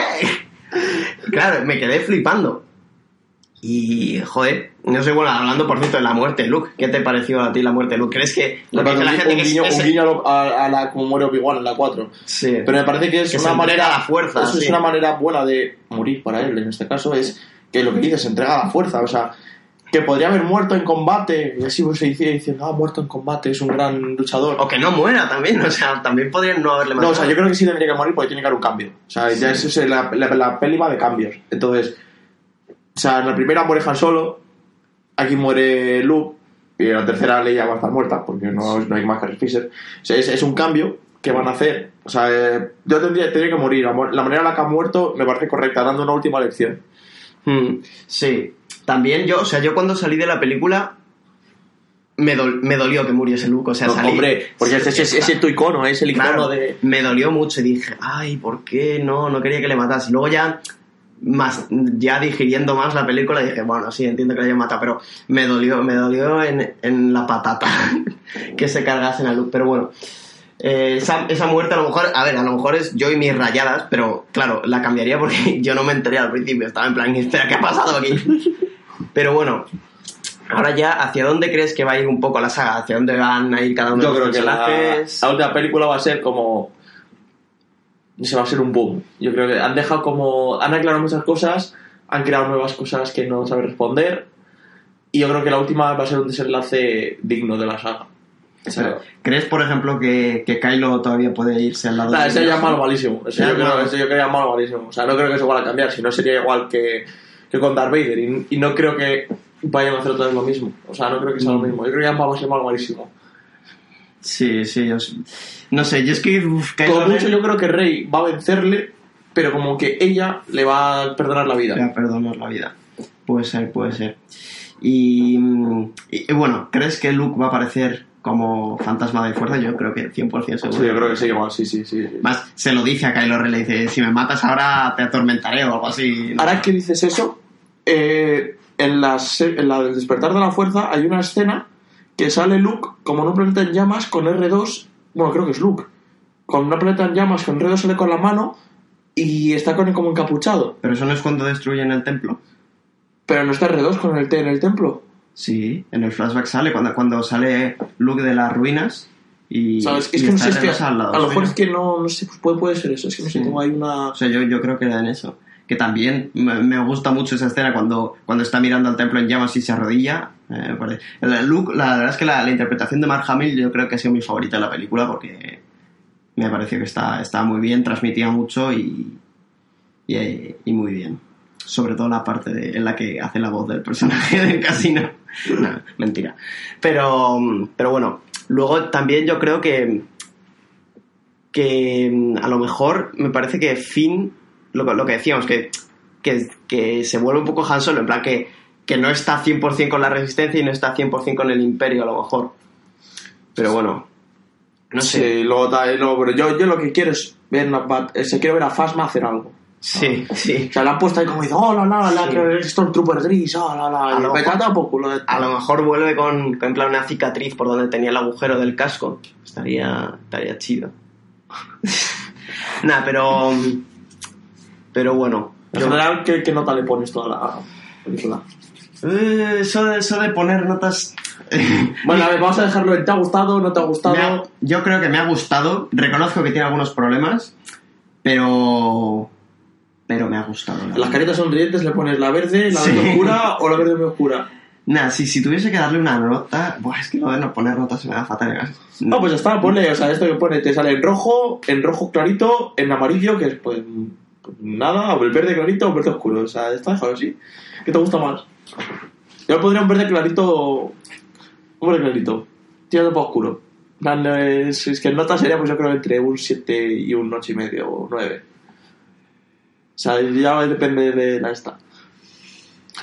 Claro, me quedé flipando. Y, joder, no sé, bueno, hablando por cierto de la muerte Luke, ¿qué te pareció a ti la muerte Luke? ¿Crees que lo que dice la gente un que guiño, es- un guiño a, a- la como muere Obi-Wan en la 4. Sí. Pero me parece que es Que una manera. la fuerza, eso sí. es una manera buena de morir para él, en este caso, es que lo que dices, se entrega a la fuerza. O sea, que podría haber muerto en combate, y así pues, se dice, diciendo, ah, muerto en combate, es un gran luchador. O que no muera también, o sea, también podrían no haberle No, matado. o sea, yo creo que sí tendría que morir porque tiene que haber un cambio. O sea, ya es, es la, la, la peli va de cambios. Entonces, o sea, en la primera muere Han Solo, aquí muere Luke, y en la tercera Leia va a estar muerta porque no, no hay más Carrie Fisher. O sea, es, es un cambio que van a hacer. O sea, eh, yo tendría, tendría que morir. La, manera en la que ha muerto me parece correcta, dando una última lección. Mm, sí. También yo, o sea, yo cuando salí de la película me, dol- me dolió que muriese Luke, o sea, No, salí... hombre, porque ese, ese, ese es tu icono, es el icono Claro, de. me dolió mucho y dije, ay, ¿por qué no? No quería que le matase. Y luego ya, más, ya digiriendo más la película, dije, bueno, sí, entiendo que le hayan matado, pero me dolió, me dolió en, en la patata que se cargasen a Luke. Pero bueno, eh, esa, esa muerte a lo mejor, a ver, a lo mejor es yo y mis rayadas, pero claro, la cambiaría porque yo no me enteré al principio, estaba en plan, espera, ¿qué ha pasado aquí? Pero bueno. Ahora ya, ¿hacia dónde crees que va a ir un poco la saga? ¿Hacia dónde van a ir cada uno Yo de los creo que la, personajes? la última película va a ser como. Se va a ser un boom. Yo creo que han dejado como. Han aclarado muchas cosas, han creado nuevas cosas que no saben responder. Y yo creo que la última va a ser un desenlace digno de la saga. ¿Crees, por ejemplo, que, que Kylo todavía puede irse al lado Nah, de ese ya es malo malísimo. Ese yo, creo, ese yo creo que es malo malísimo. O sea, no creo que se vaya a cambiar, si no sería igual que, que con Darth Vader. Y, y no creo que vayan a hacer otra vez lo mismo. O sea, no creo que sea lo Mm. mismo. Yo creo que ya va a ser malísimo. Sí, sí, yo s- no sé, yo es que uf, Como mucho yo creo que Rey va a vencerle, pero como que ella le va a perdonar la vida. Ya, perdonar la vida. Puede ser, puede ser. Y, y, bueno, ¿crees que Luke va a aparecer como fantasma de fuerza? Yo creo que 100% seguro. Sí, yo creo que sí, igual, sí, sí, sí. sí. Más, se lo dice a Kylo Ren, le dice, si me matas ahora te atormentaré o algo así. Ahora que dices eso, eh, en, la, en la del despertar de la fuerza hay una escena que sale Luke como en un planeta en llamas con R2, bueno, creo que es Luke, con una planeta en llamas con R2 sale con la mano y está con como encapuchado. Pero eso no es cuando destruyen el templo. Pero no está R2 con el T en el templo. Sí, en el flashback sale, cuando, cuando sale Luke de las ruinas y... ¿Sabes? Es y que no sé, es que R2 al lado a lo mejor es que no, no sé, pues puede, puede ser eso, es que no sé, tengo ahí una... O sea, yo, yo creo que era en eso. Que también me, gusta mucho esa escena cuando, cuando está mirando al templo en llamas y se arrodilla. eh, el Luke, la verdad es que la, interpretación de Mark Hamill yo creo que ha sido mi favorita de la película porque me pareció que está, está muy bien, transmitía mucho y, y, muy bien. Sobre todo la parte en la que hace la voz del personaje del casino. No, mentira. Pero, pero bueno, luego también yo creo que que a lo mejor me parece que Finn, lo, que- lo que decíamos, que, que, que se vuelve un poco Han Solo, en plan que, que no está 100% con la resistencia y no está 100% con el imperio a lo mejor. Pero bueno, no sé. Sí, luego, luego, pero yo, yo lo que quiero es ver, eh, se quiero ver a Fasma hacer algo. Sí, sí. O sea, la han puesto ahí como dice, oh, la, la, la, Sí. que el Stormtrooper gris, oh, la, la. A lo me mejor- trata poco lo de... A lo mejor vuelve con, con en plan una cicatriz por donde tenía el agujero del casco. Estaría, estaría chido. Nada, pero. Pero bueno. En yo- general, ¿qué, ¿qué nota le pones toda la película? Eh, eso, de, eso de poner notas. Bueno, a ver, vamos a dejarlo en ¿te ha gustado? ¿No te ha gustado? Ha- yo creo que me ha gustado. Reconozco que tiene algunos problemas, pero. Pero me ha gustado. la Las verdad. caritas sonrientes le pones la verde, la Sí. verde oscura o la verde muy oscura. Nah, si, si tuviese que darle una nota. Buah, es que lo de no poner notas se me da fatal. No, pues ya está, ponle, o sea, esto que pone, te sale en rojo, en rojo clarito, en amarillo, que es pues, nada, o el verde clarito o verde oscuro. O sea, está, déjalo así. ¿Qué te gusta más? Yo pondría un verde clarito. Un verde clarito. Tirando para oscuro. Dan, Es, que en nota sería, pues yo creo, entre un 7 y un 8 y medio o 9. O sea, ya depende de la esta.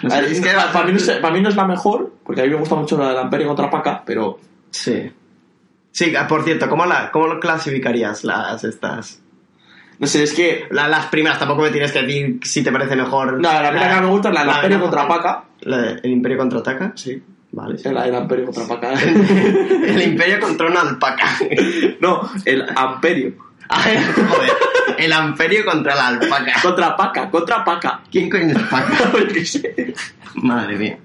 No sé, es que- pa- para, mí no es, para mí no es la mejor, porque a mí me gusta mucho la del Amperio contra Paca, pero Sí. Sí, ah, por cierto, ¿cómo, la, cómo lo clasificarías las estas? No sé, es que. La- las primeras, tampoco me tienes que decir si te parece mejor. No, la primera que me gusta es la del Amperio de- contra Paca. la de- ¿El Imperio contraataca? Sí, Vale. sí. la del Amperio contra Paca. el Imperio contra una alpaca. no, el Amperio. Ay, joder. El Amperio contra la alpaca. Contra Paca, contra Paca. ¿Quién coño es paca? Madre mía.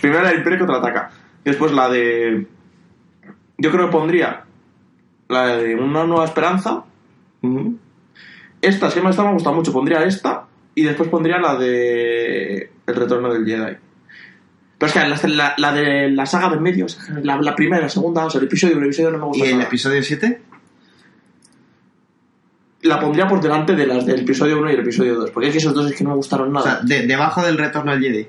Primero la del Imperio contraataca. Después la de. Yo creo que pondría la de Una Nueva Esperanza. Esta, si me esta me gusta mucho, pondría esta. Y después pondría la de. El Retorno del Jedi. Pero es que la, la- de la saga de en medio, la, la primera, la segunda, o sea, el episodio, el episodio no me gusta ¿Y el nada. episodio 7? La pondría por delante de las del episodio 1 y el episodio 2. Porque es que esos dos es que no me gustaron O sea, nada. de- debajo del retorno al Jedi.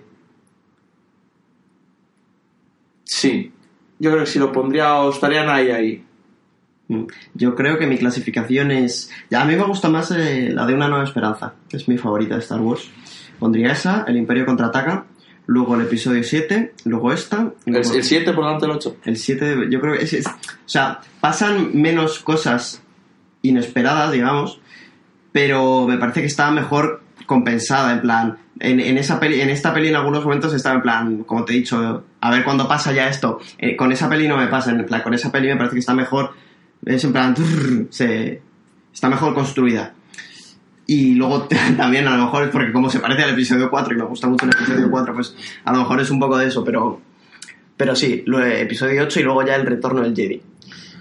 Sí. Yo creo que si lo pondría, estarían ahí, ahí. Mm. Yo creo que mi clasificación es. Ya, a mí me gusta más eh, la de Una Nueva Esperanza, que es mi favorita de Star Wars. Pondría esa, El Imperio contraataca, luego el episodio 7, luego esta. El, luego- el 7 por delante del 8. El 7, yo creo que es, es- O sea, pasan menos cosas inesperadas, digamos, pero me parece que está mejor compensada, en plan. En, en esa peli, en esta peli en algunos momentos estaba en plan, como te he dicho, a ver cuándo pasa ya esto. Eh, con esa peli no me pasa, en plan, con esa peli me parece que está mejor, es en plan, se, está mejor construida. Y luego también a lo mejor es porque como se parece al episodio 4 y me gusta mucho el episodio 4, pues a lo mejor es un poco de eso, pero pero sí, lo, episodio 8 y luego ya el retorno del Jedi.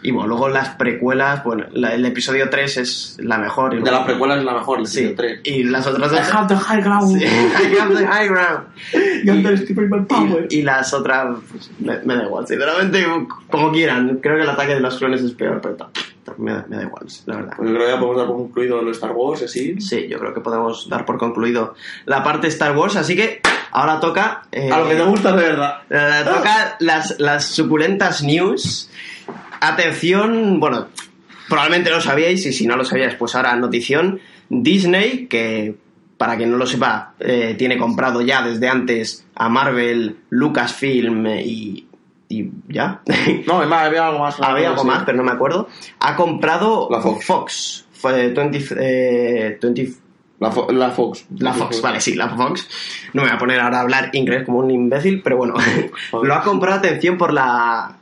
Y bueno, luego las precuelas, bueno, la- el episodio 3 es la mejor. Y De las precuelas es la mejor, el Sí, episodio 3. y las otras dos... I have the high ground. Sí, I have the high ground. Power. Y, y las otras, pues, me, me da igual, sinceramente, como quieran. Creo que el ataque de los clones es peor, pero me, da- me da igual, la verdad. Pues yo creo que ya podemos dar por concluido lo de Star Wars, así. Sí, yo creo que podemos dar por concluido la parte Star Wars, así que ahora toca... eh, A lo que te gusta de verdad. Eh, toca las, las suculentas news. Atención, bueno, probablemente lo sabíais y si no lo sabíais, pues ahora notición. Disney, que para quien no lo sepa, eh, tiene comprado ya desde antes a Marvel, Lucasfilm eh, y, y ya. No, además había algo más. Había algo más, pero no me acuerdo. Ha comprado La Fox. Fox. Fue 20, eh, 20 La, Fo- la Fox. la Fox, vale, sí, la Fox. No me voy a poner ahora a hablar inglés como un imbécil, pero bueno. lo ha comprado, atención, por la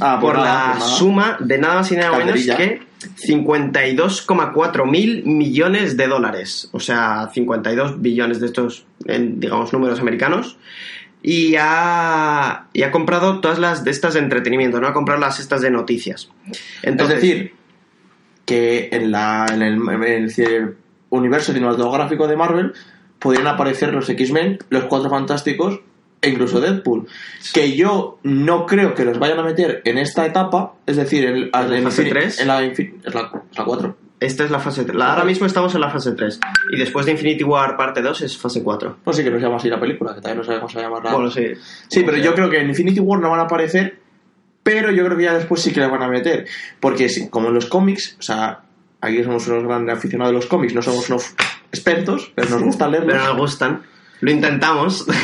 Ah, por pues nada, la pues suma de nada más y nada menos que 52,4 mil millones de dólares. O sea, 52 billones de estos, en, digamos, números americanos. Y ha, y ha comprado todas las de estas de entretenimiento, no ha comprado las estas de noticias. Entonces, es decir, que en, la, en, el, en el universo cinematográfico de Marvel podrían aparecer los X-Men, los Cuatro Fantásticos e incluso Deadpool. Que yo no creo que los vayan a meter en esta etapa, es decir, en, ¿En la fase infin- tres? En la, es la, es la 4. esta es la fase 3. Ahora mismo estamos en la fase 3. Y después de Infinity War parte 2 es fase 4. No sé que no se llama así la película, que también no sabemos cómo se llama nada. Bueno, sí. Sí, pero yo creo que en Infinity War no van a aparecer, pero yo creo que ya después sí que le van a meter. Porque como en los cómics, o sea, aquí somos unos grandes aficionados de los cómics, no somos unos expertos, pero nos gusta leerlos. Pero nos gustan. Lo intentamos.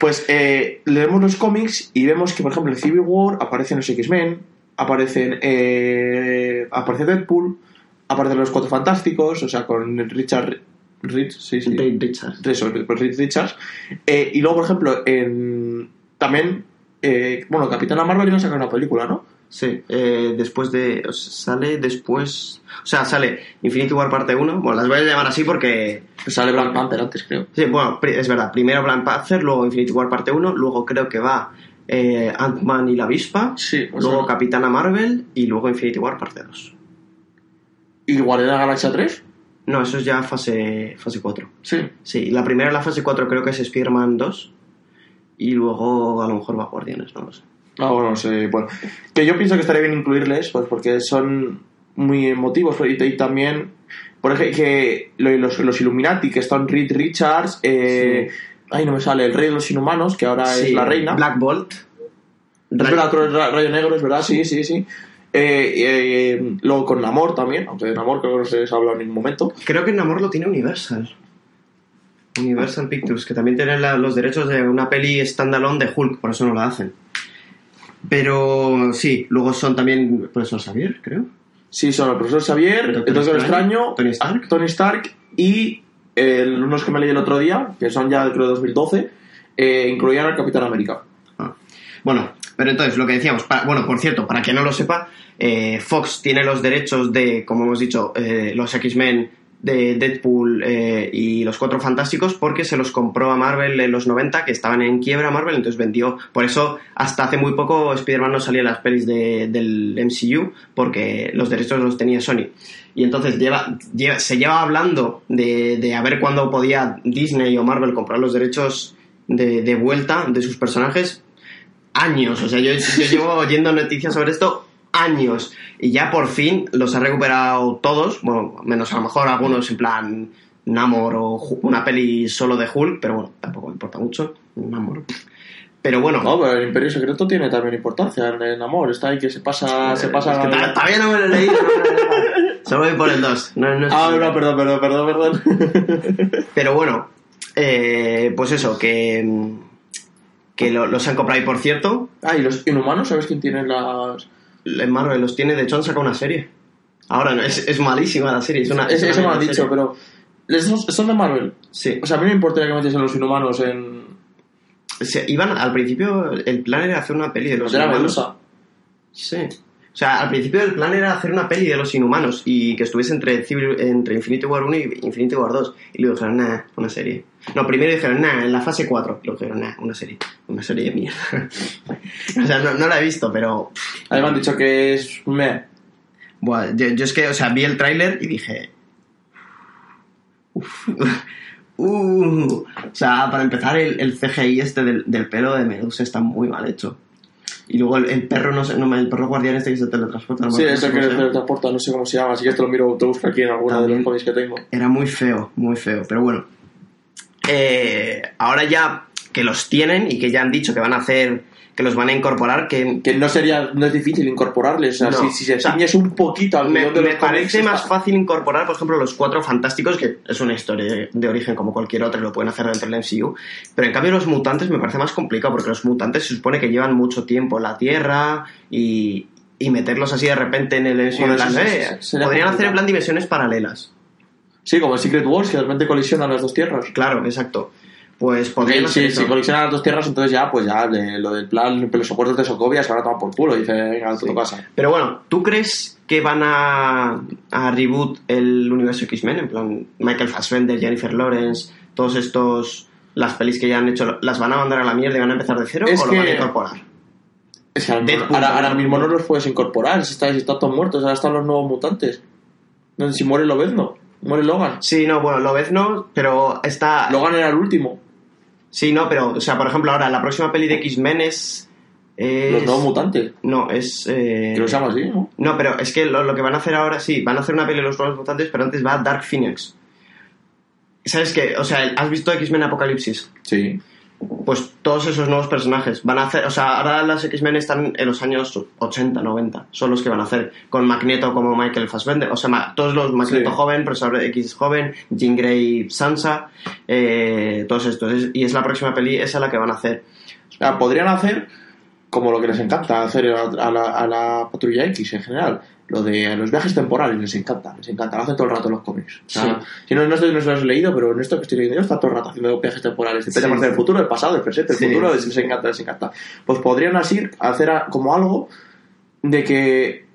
Pues eh, leemos los cómics y vemos que, por ejemplo, en Civil War aparecen los X-Men, aparecen, eh, aparece Deadpool, aparecen los Cuatro Fantásticos, o sea, con Richard... Rich, sí, sí. Reed Richards. Richards. Eh, y luego, por ejemplo, en, también, eh, bueno, Capitana Marvel iba a sacar una película, ¿no? Sí, eh, después de. o sea, sale después. O sea, sale Infinity War parte 1. Bueno, las voy a llamar así porque. Que sale Black Panther antes, creo. Sí, bueno, es verdad. Primero Black Panther, luego Infinity War parte 1. Luego creo que va eh, Ant-Man y la avispa. Sí, o Luego sea, Capitana Marvel y luego Infinity War parte 2. ¿Y la Galaxia 3? No, eso es ya fase, fase 4. Sí. Sí, la primera, la fase 4, creo que es Spider-Man 2. Y luego a lo mejor va Guardianes, no lo sé. Ah, bueno, sí, bueno. Que yo pienso que estaría bien incluirles, pues porque son muy emotivos y, y también, por ejemplo, que los, los Illuminati, que están Reed Richards, eh, ay, no me sale, el rey de los inhumanos, que ahora es la reina. Black Bolt. Es verdad, otro ra- rayo negro, es verdad, sí, sí, sí. Eh, eh, luego con Namor también, aunque de Namor creo que no se les ha hablado en ningún momento. Creo que Namor lo tiene Universal. Universal Pictures, que también tienen la- los derechos de una peli standalone de Hulk, por eso no la hacen. Pero sí, luego son también profesor Xavier, creo. Sí, son el profesor Xavier, Doctor el Doctor Extraño, Tony Stark. Tony Stark y eh, unos que me leí el otro día, que son ya creo de 2012, eh, incluían al Capitán América. Ah. Bueno, pero entonces lo que decíamos, bueno, por cierto, para quien no lo sepa, eh, Fox tiene los derechos de, como hemos dicho, eh, los X-Men de Deadpool eh, y los Cuatro Fantásticos porque se los compró a Marvel en los 90, que estaban en quiebra Marvel, entonces vendió. Por eso, hasta hace muy poco Spider-Man no salía en las pelis de- del MCU porque los derechos los tenía Sony. Y entonces lleva, lleva- se lleva hablando de, de a ver cuándo podía Disney o Marvel comprar los derechos de, de vuelta de sus personajes años. O sea, yo, yo llevo oyendo noticias sobre esto años. Y ya por fin los ha recuperado todos. Bueno, menos a lo mejor algunos en plan Namor o una peli solo de Hulk, pero bueno, tampoco me importa mucho. Namor. Pero bueno. No, pero el Imperio Secreto tiene también importancia en el amor. Está ahí que se pasa. se pasa Es que ta- todavía no me lo he leído. no me lo he leído. Solo voy por el 2. No, no, Ah, no, perdón, perdón, perdón, perdón. Pero bueno, eh, pues eso, que, que lo- los han comprado. Y por cierto, ah, y los inhumanos, ¿sabes quién tiene las.? En Marvel los tiene, de hecho han sacado una serie. Ahora no, es, es malísima la serie. Es una, Es- es eso me han dicho, serie. pero. ¿Esos son de Marvel? Sí. O sea, a mí me importaría que metiesen los inhumanos en. Iban, al principio el plan era hacer una peli de los de la inhumanos. Medusa. Sí. O sea, al principio el plan era hacer una peli de los inhumanos y que estuviese entre, Civil- entre Infinity War 1 y Infinity War 2. Y luego dijeron, nah, una serie. No, primero dijeron, nah, en la fase 4. Y luego dijeron, nah, una serie. Una serie de mierda. o sea, no, no la he visto, pero... A mí me han dicho que es. Meh. Buah, yo, yo es que, o sea, vi el tráiler y dije... Uf, uh, o sea, para empezar, el, el CGI este del, del pelo de Medusa está muy mal hecho. Y luego el, el perro, no sé, no, el perro guardián este que se teletransporta. no Sí, acuerdo es el cómo que se teletransporta, no sé cómo se llama, así que te lo miro, te busco aquí en alguna de los cómics que tengo. Era muy feo, muy feo. Pero bueno, Eh, ahora ya que los tienen y que ya han dicho que van a hacer, que los van a incorporar, que Que no sería, no es difícil incorporarles, o sea, No. si, si se O sea, ciñes un poquito al me, de me parece más está- fácil incorporar, por ejemplo, los cuatro fantásticos, que es una historia de, origen como cualquier otra lo pueden hacer dentro del MCU. Pero en cambio, los mutantes me parece más complicado, porque los mutantes se supone que llevan mucho tiempo en la Tierra y, y meterlos así de repente en el MCU. Bueno, plan, eh, podrían hacer en plan dimensiones paralelas. Sí, como el Secret Wars, que de repente colisionan las dos tierras. Claro, exacto. Pues podrían Porque hacer si, colisionan las dos tierras, entonces ya, pues ya, de- lo del plan, los soportes de Sokovia se van a tomar por culo. Dice, venga, Sí. casa. Pero bueno, ¿tú crees que van a, a reboot el universo X-Men? En plan, Michael Fassbender, Jennifer Lawrence, todos estos, las pelis que ya han hecho, ¿las van a mandar a la mierda y van a empezar de cero Es o lo van a incorporar? Es que ahora, ahora, mismo no los puedes incorporar, si están, si todos muertos, ahora están los nuevos mutantes. No, Si muere Lobezno, muere Logan. Sí, no, bueno, lo ves no, pero está... Logan era el último. Sí, no, pero, o sea, por ejemplo, ahora la próxima peli de X-Men es... es- Los nuevos mutantes. No, es... eh, Que lo llama así, ¿no? No, pero es que lo, lo que van a hacer ahora, sí, van a hacer una peli de los nuevos mutantes, pero antes va Dark Phoenix. ¿Sabes qué? O sea, ¿has visto X-Men Apocalipsis? Sí. Pues todos esos nuevos personajes van a hacer, o sea, ahora las X-Men están en los años 80, 90, son los que van a hacer, con Magneto como Michael Fassbender, o sea, todos los Magneto Sí. joven, Profesor X joven, Jean Grey, Sansa, eh, todos estos, Es- y es la próxima peli, esa la que van a hacer. O sea, podrían hacer como lo que les encanta hacer a, la, a la patrulla X en general. Lo de los viajes temporales les encanta, les encanta, lo hacen todo el rato los cómics. Sí. Si no, no, estoy, no se lo has leído, pero en esto que estoy leyendo yo está todo el rato haciendo viajes temporales. Depende Sí, de del futuro, del pasado, del presente, el futuro, les encanta, les encanta. Pues podrían así hacer a- como algo de que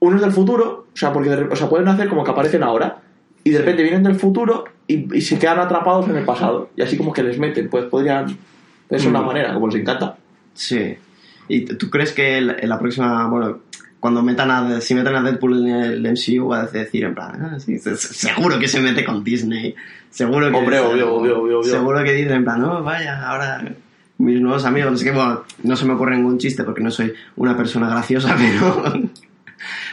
unos del futuro, o sea, porque o sea, pueden hacer como que aparecen ahora y de repente vienen del futuro y, y se quedan atrapados en el pasado y así como que les meten, pues podrían es una Mm. manera, como les encanta. Sí. ¿Y tú crees que en la próxima, bueno, cuando metan a, si meten a Deadpool en el MCU, va a decir en plan, ah, sí, se- se- seguro que se mete con Disney, seguro que... Hombre, obvio, obvio, obvio, obvio. Seguro que dicen en plan, no, vaya, ahora mis nuevos amigos, es que bueno, no se me ocurre ningún chiste porque no soy una persona graciosa, pero,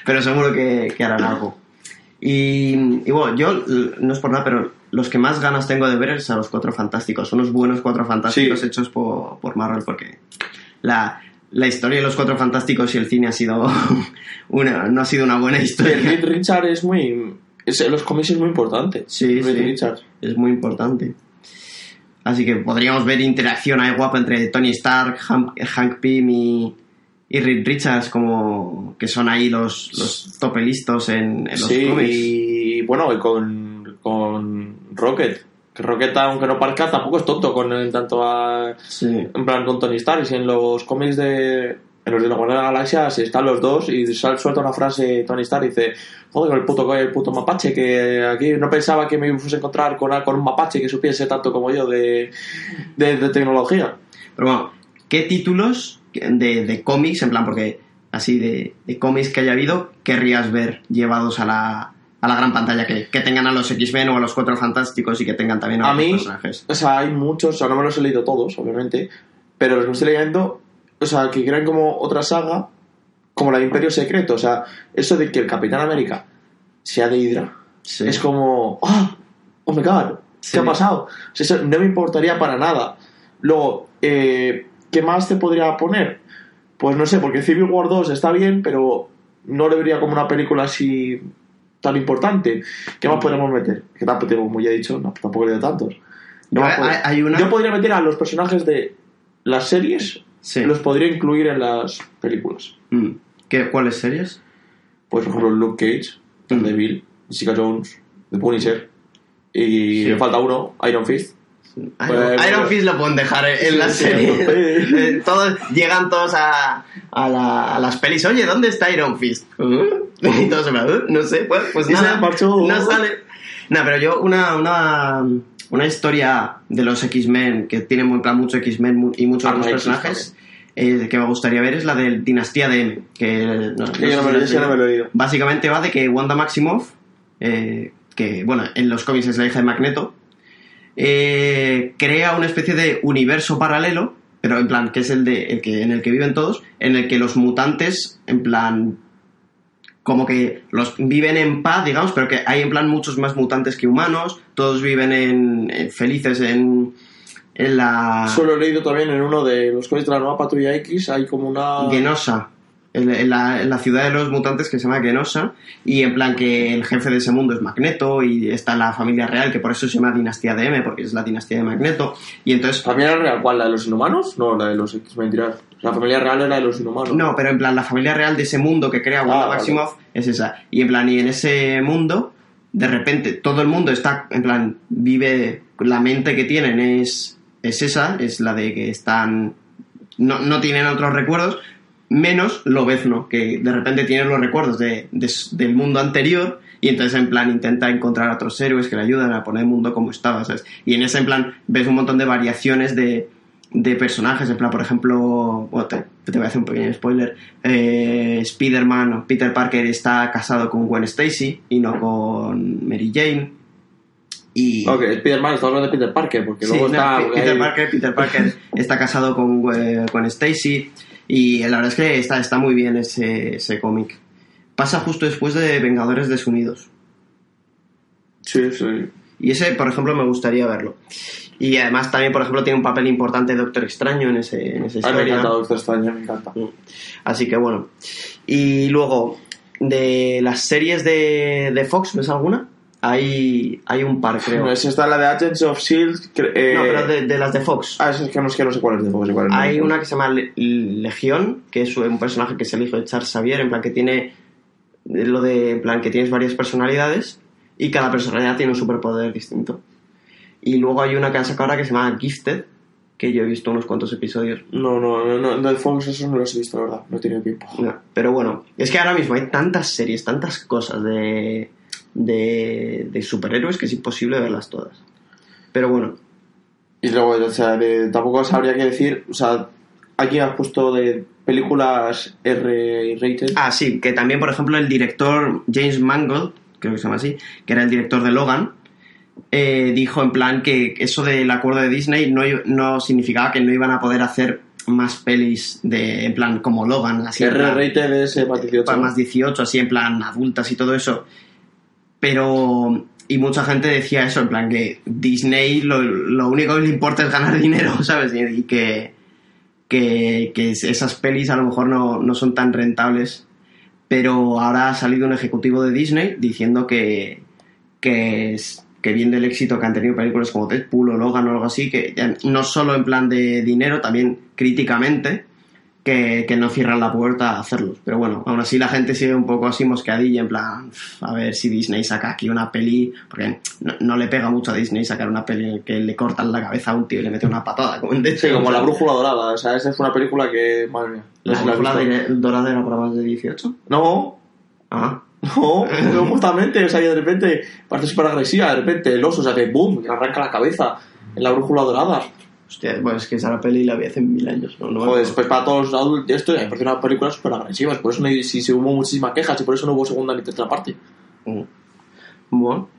pero seguro que, que harán algo. Y, y bueno, yo, no es por nada, pero los que más ganas tengo de ver es a los Cuatro Fantásticos. Son unos buenos Cuatro Fantásticos Sí. hechos por, por Marvel porque la, la historia de los Cuatro Fantásticos y el cine ha sido una, no ha sido una buena historia. Reed Richard es muy. Es, los cómics es muy importante. Sí, sí. Richards. Es muy importante. Así que podríamos ver interacción ahí guapa entre Tony Stark, Hank, Hank Pym y, y Reed Richards, como que son ahí los, los topelistos en, en los Sí, cómics. y bueno, y con, con Rocket. Que Rocket, aunque no parezca, tampoco es tonto con en tanto a. Sí. En plan, con Tony Stark. Y si en los cómics de. En los de la Guardia de la Galaxia si están los dos y sal, suelta una frase Tony Stark y dice: Joder, el puto, el puto mapache, que aquí no pensaba que me fuese a encontrar con, con un mapache que supiese tanto como yo de, de, de tecnología. Pero bueno, ¿qué títulos de, de cómics, en plan, porque así de, de cómics que haya habido, querrías ver llevados a la, a la gran pantalla? Que, que tengan a los X-Men o a los Cuatro Fantásticos y que tengan también a, A los mí, personajes. o sea, hay muchos, o sea, no me los he leído todos, obviamente, pero los que me estoy leyendo, o sea, que crean como otra saga, como la de Imperio Secreto, o sea, eso de que el Capitán América sea de Hydra, Sí. es como, ¡ah! ¡Oh my god! Sí. ¿Qué ha pasado? O sea, eso no me importaría para nada. Luego, eh, ¿qué más te podría poner? Pues no sé, porque Civil War 2 está bien, pero no le vería como una película así tan importante. ¿Qué más podríamos meter? Que tampoco, como ya he dicho, no, tampoco he leído tantos. Hay- una- Yo podría meter a los personajes de las series, Sí. los podría incluir en las películas. Mm. ¿Qué, ¿Cuáles series? Pues, por ejemplo, Luke Cage, Daredevil, Jessica Jones, The Punisher, y Sí. le falta uno, Iron Fist. Iron, Iron Fist lo pueden dejar en, Sí, la serie. sí. Eh, todos, llegan todos a, a, la- a las pelis. Oye, ¿dónde está Iron Fist? ¿Uh? Y todos se van, "Uh, no sé, pues, pues nada, marchó. no sale. No, pero yo una, una, una historia de los X-Men que tiene muy, mucho X-Men y muchos Ah, otros personajes eh, que me gustaría ver es la de Dinastía de M. Que, no- no yo no me lo- has yo no leído. me lo he leído. Básicamente va de que Wanda Maximoff, eh, que bueno, en los cómics es la hija de Magneto, eh, crea una especie de universo paralelo, pero en plan, que es el, de, el que, en el que viven todos, en el que los mutantes, en plan, como que los viven en paz, digamos, pero que hay en plan muchos más mutantes que humanos, todos viven en, en- felices en, en la Solo he leído también en uno de los cómics de la nueva Patrulla X, hay como una... Genosha, en, la, en la ciudad de los mutantes que se llama Genosha, y en plan que el jefe de ese mundo es Magneto, y está la familia real, que por eso se llama Dinastía de M, porque es la dinastía de Magneto, y entonces... ¿La familia real cuál? ¿La de los inhumanos? No, la de los X, mentira. La familia real era de los inhumanos. No, pero en plan, la familia real de ese mundo que crea Wanda Ah, vale. Maximoff es esa. Y en plan, y en ese mundo, de repente, todo el mundo está, en plan, vive, la mente que tienen es, es esa, es la de que están, no, no tienen otros recuerdos, menos Lobezno, que de repente tiene los recuerdos de, de- del mundo anterior y entonces en plan intenta encontrar a otros héroes que le ayudan a poner el mundo como estaba, ¿sabes? Y en ese en plan ves un montón de variaciones de, de personajes, en plan, por ejemplo, bueno, te, te voy a hacer un pequeño spoiler, eh, Spider-Man, o Peter Parker está casado con Gwen Stacy y no con Mary Jane. Y... Ok, Spider-Man, estamos hablando de Peter Parker, porque Sí, luego no, está... Pe- Peter ahí- Parker, Peter Parker está casado con, eh, con Stacy y la verdad es que está, está muy bien ese, ese cómic. Pasa justo después de Vengadores Desunidos. Sí, sí. Y ese, por ejemplo, me gustaría verlo. Y además también, por ejemplo, tiene un papel importante Doctor Extraño en, ese, en esa A mí me historia. encanta Doctor Strange, me encanta. Así que bueno. Y luego, de las series de, de Fox, ¿ves alguna? Hay, hay un par, creo. No, esa está la de Agents of S.H.I.E.L.D. que- eh, No, pero de, de las de Fox. Ah, es que no, es que no sé cuál es de Fox, igual es de Hay Fox. una que se llama Le- Legión, que es un personaje que es el hijo de Charles Xavier, en plan que tiene lo de, en plan que tienes varias personalidades y cada personalidad tiene un superpoder distinto. Y luego hay una que han sacado ahora que se llama Gifted, que yo he visto unos cuantos episodios. No, no, no, no, de Fox esos no los he visto, la verdad. No he tenido tiempo. No, pero bueno, es que ahora mismo hay tantas series, tantas cosas de, de, de superhéroes que es imposible verlas todas. Pero bueno, Y luego, o sea, de- tampoco sabría qué decir. O sea, aquí has puesto de películas R-rated. Ah, sí, que también, por ejemplo, el director James Mangold, creo que se llama así, que era el director de Logan, eh, dijo en plan que eso del acuerdo de Disney no, no significaba que no iban a poder hacer más pelis de, en plan, como Logan, así R-rated es eh, más 18. para más 18, así en plan adultas y todo eso. Pero, y mucha gente decía eso, en plan que Disney lo, lo único que le importa es ganar dinero, ¿sabes? Y, que, que, que esas pelis a lo mejor no, no son tan rentables, pero ahora ha salido un ejecutivo de Disney diciendo que, que, es- que viendo el éxito que han tenido películas como Deadpool o Logan o algo así, que no solo en plan de dinero, también críticamente, que, que no cierran la puerta a hacerlos. Pero bueno, aún así la gente sigue un poco así mosqueadilla, en plan, "Uf, a ver si Disney saca aquí una peli, porque no, no le pega mucho a Disney sacar una peli en la que le cortan la cabeza a un tío y le mete una patada, como en. Sí, como La Brújula Dorada. O sea, esa fue una película que, madre mía. La la brújula de- dorada era para más de 18. No, Ah, no, no, justamente. O sea, que de repente parece súper agresiva. De repente el oso, o sea, que boom, arranca la cabeza en La Brújula Dorada. Hostia, bueno, es que esa peli la vi hace mil años. No, Joder, pues para todos los adultos, esto me parece una película súper agresiva. Por eso no, se hubo muchísimas quejas y por eso no hubo segunda ni tercera parte. Mm. Bueno.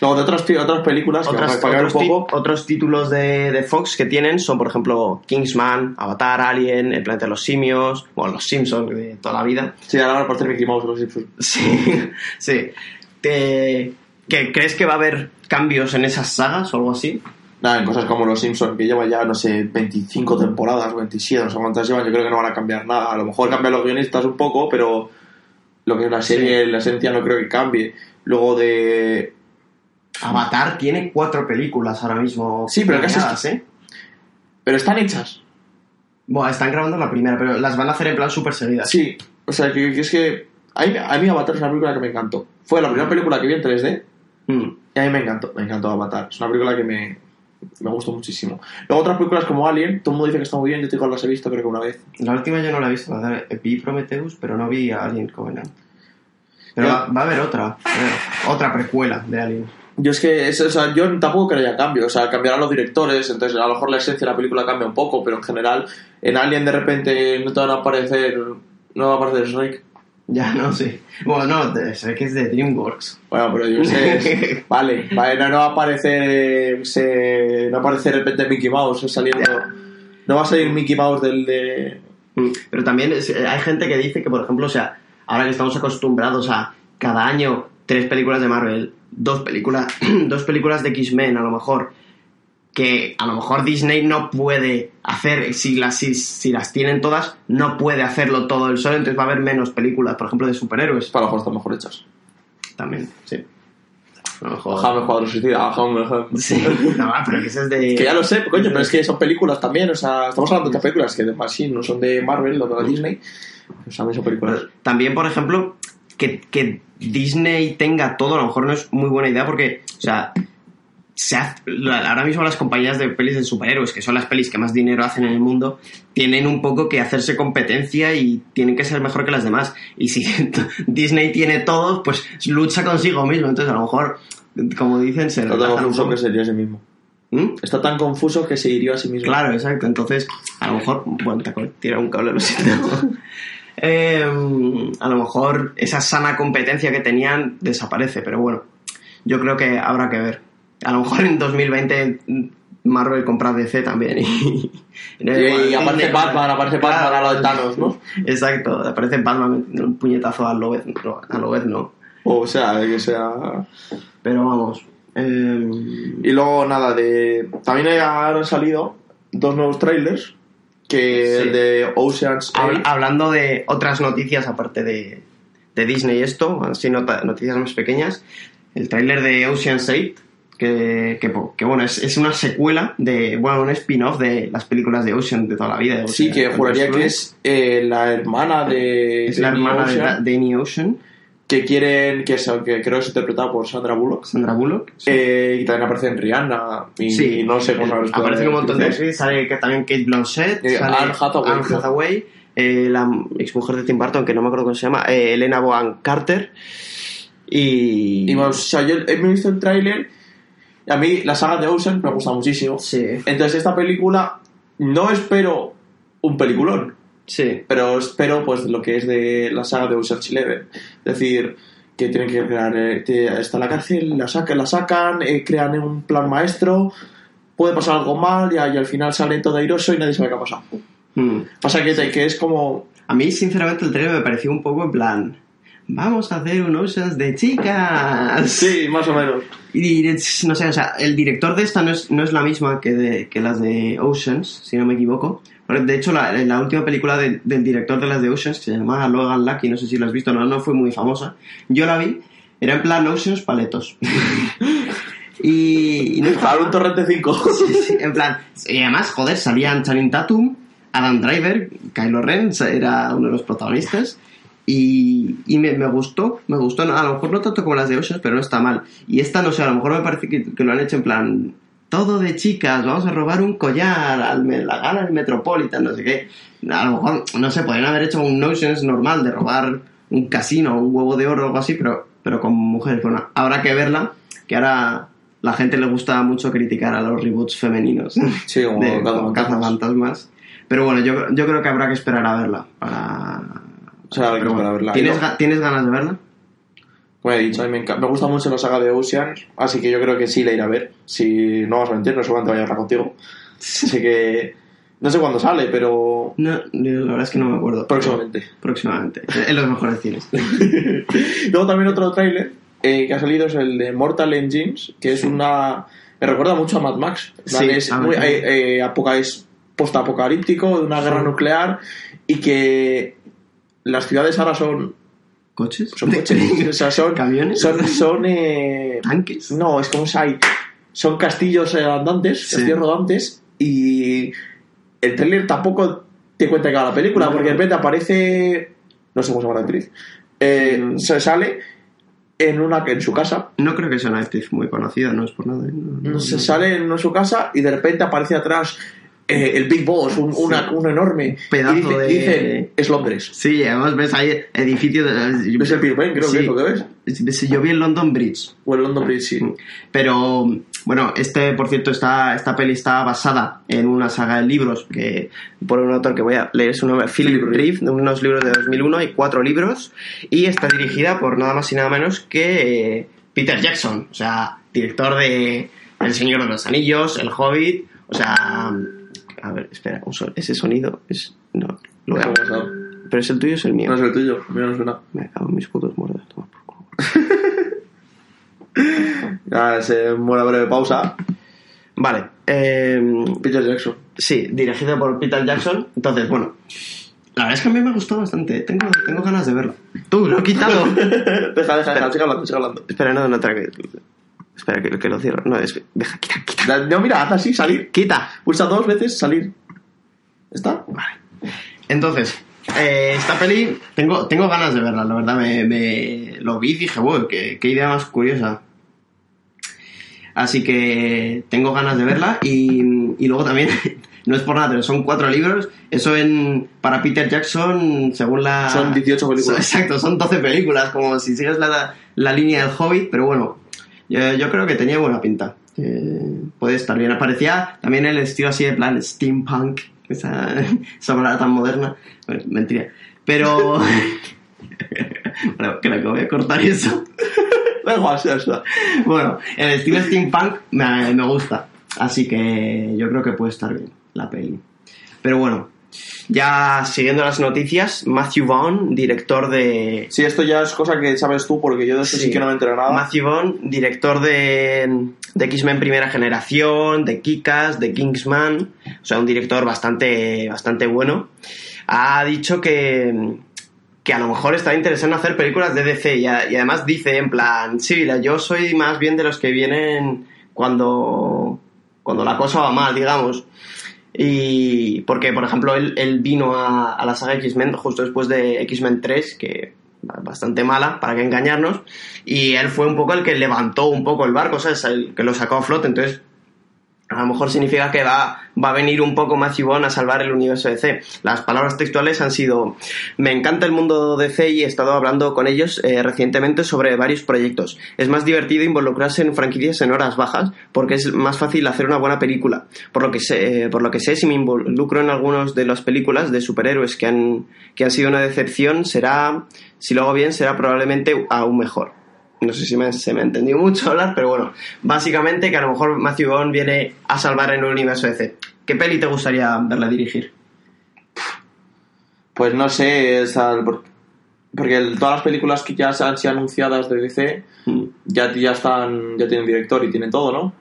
Luego de otras, otras películas, Otras- otros, un ti- poco. otros títulos de, de Fox que tienen son, por ejemplo, Kingsman, Avatar, Alien, El planeta de los simios, bueno, Los Simpsons de toda la vida. Sí, ahora a aparecer Mickey Mouse los Simpsons. Sí, sí. Te- ¿que ¿Crees que va a haber cambios en esas sagas o algo así? Nada, en cosas como Los Simpsons, que llevan ya, no sé, 25 temporadas, 27, no sé cuántas llevan, yo creo que no van a cambiar nada. A lo mejor cambian los guionistas un poco, pero lo que es la serie, la esencia no creo que cambie. Luego de... Avatar tiene cuatro películas ahora mismo. Sí, pero casi es ¿eh? Pero están hechas. Bueno, están grabando la primera, pero las van a hacer en plan súper seguidas. Sí, o sea, que, que es que... A mí, a mí Avatar es una película que me encantó. Fue la primera película que vi en 3D Mm. y a mí me encantó, me encantó Avatar. Es una película que me, me gustó muchísimo. Luego otras películas como Alien, todo el mundo dice que está muy bien, yo te digo, las he visto creo que una vez. La última yo no la he visto. la de- Vi Prometheus, pero no vi a Alien Covenant. Pero va, va a haber otra. a ver, otra precuela de Alien. Yo es que, es- o sea, yo tampoco creo que haya cambio, o sea, cambiarán los directores, entonces a lo mejor la esencia de la película cambia un poco, pero en general, en Alien de repente no te van a aparecer, no va a aparecer Snake. Ya, no sé. Bueno, no, sé que es de DreamWorks. Bueno, pero yo sé, vale, vale, no, no va a aparecer, se- no aparece de repente Mickey Mouse saliendo, no va a salir Mickey Mouse del de... Mm, Pero también es- eh, hay gente que dice que, por ejemplo, o sea, ahora que estamos acostumbrados a cada año tres películas de Marvel, dos películas, dos películas de X-Men, a lo mejor, que a lo mejor Disney no puede hacer, si las, si, si las tienen todas, no puede hacerlo todo el solo, entonces va a haber menos películas, por ejemplo, de superhéroes. Para lo mejor están mejor hechas. También, sí. A lo mejor. Cuadro Suicida, Jaime. Sí, no, pero que es de. Que ya lo sé, coño, pero es que son películas también, o sea, estamos hablando de películas que además sí, no son de Marvel o de Disney, pues también son películas. También, por ejemplo, que, que Disney tenga todo, a lo mejor no es muy buena idea porque, o sea, se hace- ahora mismo las compañías de pelis de superhéroes, que son las pelis que más dinero hacen en el mundo, tienen un poco que hacerse competencia y tienen que ser mejor que las demás. Y si Disney tiene todo, pues lucha consigo mismo. Entonces, a lo mejor, como dicen, se Está tan un confuso poco. que sería a sí mismo. ¿Mm? Está tan confuso que se hirió a sí mismo. Claro, exacto. Entonces, a lo mejor, bueno, te tirar un cable, lo siento. Eh, a lo mejor esa sana competencia que tenían desaparece, pero bueno, yo creo que habrá que ver. A lo mejor en 2020 Marvel compra DC también. Y, Y, y aparece Batman, aparece Batman a lo de Thanos, ¿no? Exacto, aparece Batman metiendo un puñetazo a Lobez, no, a Lobez no. O sea, que sea... Pero vamos. eh, Y luego, nada, de... También han salido dos nuevos trailers, que Sí. el de Ocean's Hab- Eight, hablando de otras noticias aparte de, de Disney y esto, así nota- noticias más pequeñas, el tráiler de Ocean's 8, que, que, que, bueno, es, es una secuela de, bueno, un spin-off de las películas de Ocean de toda la vida. de sí, que juraría que es eh, la hermana de... Es la hermana de Ocean, Da- Danny Ocean, que quieren, que, es, que creo que es interpretada por Sandra Bullock. Sandra Bullock. sí. Eh, y también aparece en Rihanna. Y Sí, no sé cómo eh, aparece un montón de actrices, sale que también Kate Blanchett, Eh, sale Anne Hathaway, Anne. Hathaway, eh, la exmujer de Tim Burton, que no me acuerdo cómo se llama, Elena Bohan Carter, y... Y bueno, o sea, yo he visto el tráiler y a mí la saga de Ocean me gusta muchísimo. Sí, Entonces esta película no espero un peliculón, sí. pero espero pues lo que es de la saga de Ocean's Eleven. Es decir, que tienen que crear, eh, está en la cárcel, la sacan, la sacan, eh, crean un plan maestro, puede pasar algo mal y, y al final sale todo airoso y nadie sabe qué ha pasado. Mm. Pasa que, que es como... A mí, sinceramente, el trailer me pareció un poco en plan. Vamos a hacer un Oceans de chicas. Sí, más o menos. Y no sé, o sea, el director de esta no es, no es la misma que, de, que las de Oceans, si no me equivoco. De hecho, la, la última película de- del director de las de Oceans, que se llamaba Logan Lucky, no sé si lo has visto, no, no fue muy famosa. Yo la vi, era en plan Oceans paletos. y, y no Para un torrente 5. Sí, sí, en plan. Y además, joder, salían Channing Tatum, Adam Driver, Kylo Ren era uno de los protagonistas. Y, y me, me gustó, me gustó. A lo mejor no tanto como las de Oceans, pero no está mal. Y esta, no sé, a lo mejor me parece que, que lo han hecho en plan. Todo de chicas, vamos a robar un collar, al, la gala del Metropolitan, no sé qué. A lo mejor, no sé, podrían haber hecho un Oceans normal de robar un casino, un huevo de oro o algo así, pero, pero con mujeres. Bueno, habrá que verla, que ahora la gente le gusta mucho criticar a los reboots femeninos Sí, como de como cazafantasmas. cazafantasmas. Pero bueno, yo, yo creo que habrá que esperar a verla. Para... O sea, Pero esperar a bueno, verla. ¿Tienes, ga- ¿Tienes ganas de verla? Como he dicho, a mí me, me gusta mucho la saga de Ocean, así que yo creo que sí la iré a ver. Si no vas a mentir, no sé cuándo vaya a hablar contigo. Así que no sé cuándo sale, pero No, la verdad es que no me acuerdo. próximamente. Próximamente. En los mejores cines. Luego también otro tráiler eh, que ha salido es el de Mortal Engines, que es una... Me recuerda mucho a Mad Max. Sí, es muy, eh, eh, es postapocalíptico, de una guerra nuclear, y que las ciudades ahora son, ¿Coches? son coches, o sea, son... ¿Camiones? Son, son eh, ¿Tanques? No, es como hay. Son castillos eh, andantes, Sí. castillos rodantes, y el trailer tampoco te cuenta que va la película, No. porque de repente aparece. No sé cómo se llama la actriz. eh, Mm. Se sale en, una, en su casa. No creo que sea una actriz muy conocida, no es por nada. ¿eh? No, se sale en su casa y de repente aparece atrás eh, el Big Boss, un, una- un enorme. Pedazo y dice, de- es Londres. Sí, además ves ahí edificios. de- ¿Ves el Big Ben? Creo que es lo que ves. Yo vi el London Bridge. O el London Bridge, sí. Pero, bueno, este, por cierto, está, esta peli está basada en una saga de libros que, por un autor que voy a leer su nombre, Philip Philip Reeve, de unos libros de 2001, hay cuatro libros, y está dirigida por nada más y nada menos que eh, Peter Jackson, o sea, director de El Señor de los Anillos, El Hobbit, o sea, a ver, espera, un ese sonido es, no, lo a- pero es el tuyo o es el mío. No es el tuyo, a mí no suena. Me cago en mis putos muertos, toma por culo. Ya se muere breve pausa. Vale, eh, Peter Jackson. Sí, dirigido por Peter Jackson. Entonces, bueno, la verdad es que a mí me gustó bastante. Tengo, tengo ganas de verlo. Tú, lo he quitado. deja, deja, deja, sigue hablando, sigue hablando. Espera, no, no, trae que, espera, que, que lo cierro. No, es, deja, quita, quita. No, mira, haz así, salir. Quita. Pulsa dos veces, salir. ¿Está? Vale. Entonces, eh, esta peli, tengo, tengo ganas de verla, la verdad. Me, me lo vi y dije, wow, qué, qué idea más curiosa. Así que tengo ganas de verla y, y luego también, no es por nada, pero son cuatro libros. Eso en para Peter Jackson, según la... Son 18 películas. Son- exacto, son 12 películas, como si sigues la, la línea del Hobbit, pero bueno, yo, creo que tenía buena pinta. Puede estar bien. Aparecía también el estilo así de plan steampunk, esa, esa tan moderna. Mentira. Pero... bueno, creo que voy a cortar eso. Bueno, el estilo steampunk me, me gusta. Así que yo creo que puede estar bien la peli. Pero bueno, ya siguiendo las noticias, Matthew Vaughn, director de... Sí, esto ya es cosa que sabes tú, porque yo de eso sí, Sí. que no me entero nada. Matthew Vaughn, director de, de X-Men Primera Generación, de Kikas, de Kingsman, o sea, un director bastante, bastante bueno, ha dicho que, que a lo mejor está interesado en hacer películas de DC y, a- y además dice en plan, sí, yo soy más bien de los que vienen cuando, cuando la cosa va mal, digamos. Y porque, por ejemplo, él, vino a, a la saga X-Men justo después de X-Men 3, que bastante mala, para que engañarnos, y él fue un poco el que levantó un poco el barco, ¿sabes? El que lo sacó a flote, entonces a lo mejor significa que va, va a venir un poco Matthew Vaughn a salvar el universo DC. Las palabras textuales han sido, me encanta el mundo DC y he estado hablando con ellos eh, recientemente sobre varios proyectos. Es más divertido involucrarse en franquicias en horas bajas porque es más fácil hacer una buena película. Por lo que sé, eh, por lo que sé si me involucro en algunas de las películas de superhéroes que han, que han sido una decepción, será, si lo hago bien, será probablemente aún mejor no sé si me, se me ha entendido mucho hablar, pero bueno, básicamente que a lo mejor Matthew Vaughn viene a salvar en el universo DC. ¿Qué peli te gustaría verla dirigir? Pues no sé, es al- por- Porque el- todas las películas que ya se han sido anunciadas de DC Mm. ya, ya están, ya tienen director y tienen todo, ¿no?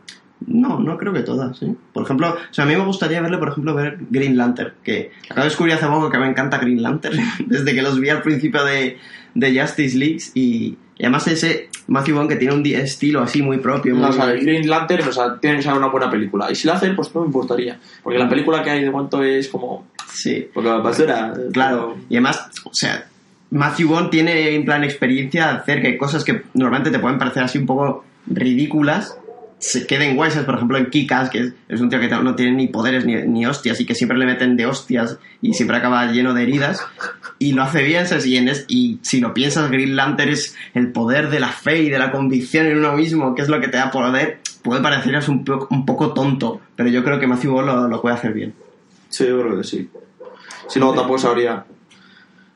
No, no creo que todas, ¿eh? Por ejemplo, o sea, a mí me gustaría verle, por ejemplo, ver Green Lantern, que acabo de descubrir hace poco que me encanta Green Lantern, desde que los vi al principio de, de Justice League y, y además ese Matthew Vaughn que tiene un estilo así muy propio. No, muy- o sea, Green Lantern, o sea, tiene que ser una buena película. Y si la hacen, pues no me importaría. Porque la película que hay de momento es como... Sí, Porque la basura... claro. Y además, o sea, Matthew Vaughn tiene en plan experiencia de hacer que cosas que normalmente te pueden parecer así un poco ridículas se queden guays, por ejemplo en Kikas, que es, es un tío que no tiene ni poderes ni, ni hostias y que siempre le meten de hostias y siempre acaba lleno de heridas y lo hace bien, ¿sabes? Y, en es- y si lo piensas, Green Lantern es el poder de la fe y de la convicción en uno mismo, que es lo que te da poder, puede parecer un, po- un poco tonto, pero yo creo que Matthew Vaughn lo, lo puede hacer bien. Sí, yo creo que sí. Si no, tampoco sabría.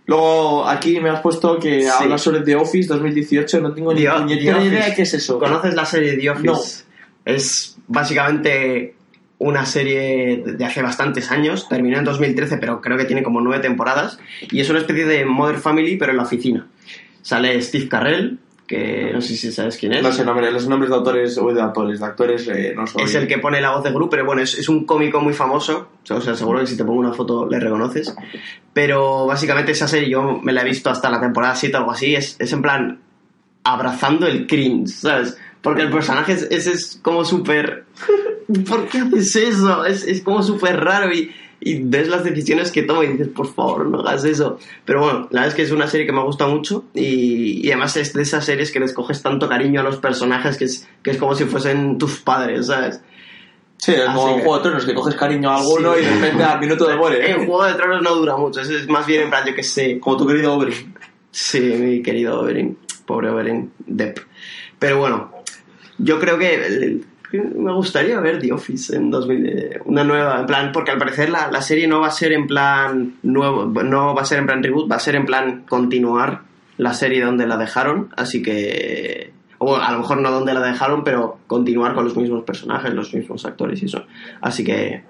Luego, aquí me has puesto que Sí. hablas sobre The Office 2018. No tengo ni The idea de qué es eso. ¿Conoces la serie The Office? Es básicamente una serie de hace bastantes años, terminó en 2013, pero creo que tiene como nueve temporadas, y es una especie de Modern Family, pero en la oficina. Sale Steve Carrell, que no sé si sabes quién es. No sé nombre- los nombres de autores o de actores, de actores eh, no soy. Es el que pone la voz de Gru, pero bueno, es, es un cómico muy famoso. O sea, seguro que si te pongo una foto le reconoces. Pero básicamente esa serie yo me la he visto hasta la temporada 7 o algo así. Es, es en plan abrazando el cringe, ¿sabes? Porque el personaje es, es, es como súper... ¿Por qué haces eso? Es, es como súper raro y, y ves las decisiones que toma y dices, por favor, no hagas eso. Pero bueno, la verdad es que es una serie que me gusta mucho y, y además es de esas series que les coges tanto cariño a los personajes que es, que es como si fuesen tus padres, ¿sabes? Sí, es como un Juego de Tronos que coges cariño a alguno Sí. y de repente al minuto de muere. En Juego de Tronos no dura mucho, es más bien en plan, yo que sé. Como tu querido Oberyn. Sí, mi querido Oberyn, pobre Oberyn Depp. Pero bueno, yo creo que eh, me gustaría ver The Office en 2000, eh, una nueva, en plan, porque al parecer la, la serie no va a ser en plan nuevo, no va a ser en plan reboot, va a ser en plan continuar la serie donde la dejaron, así que o a lo mejor no donde la dejaron, pero continuar con los mismos personajes, los mismos actores y eso. Así que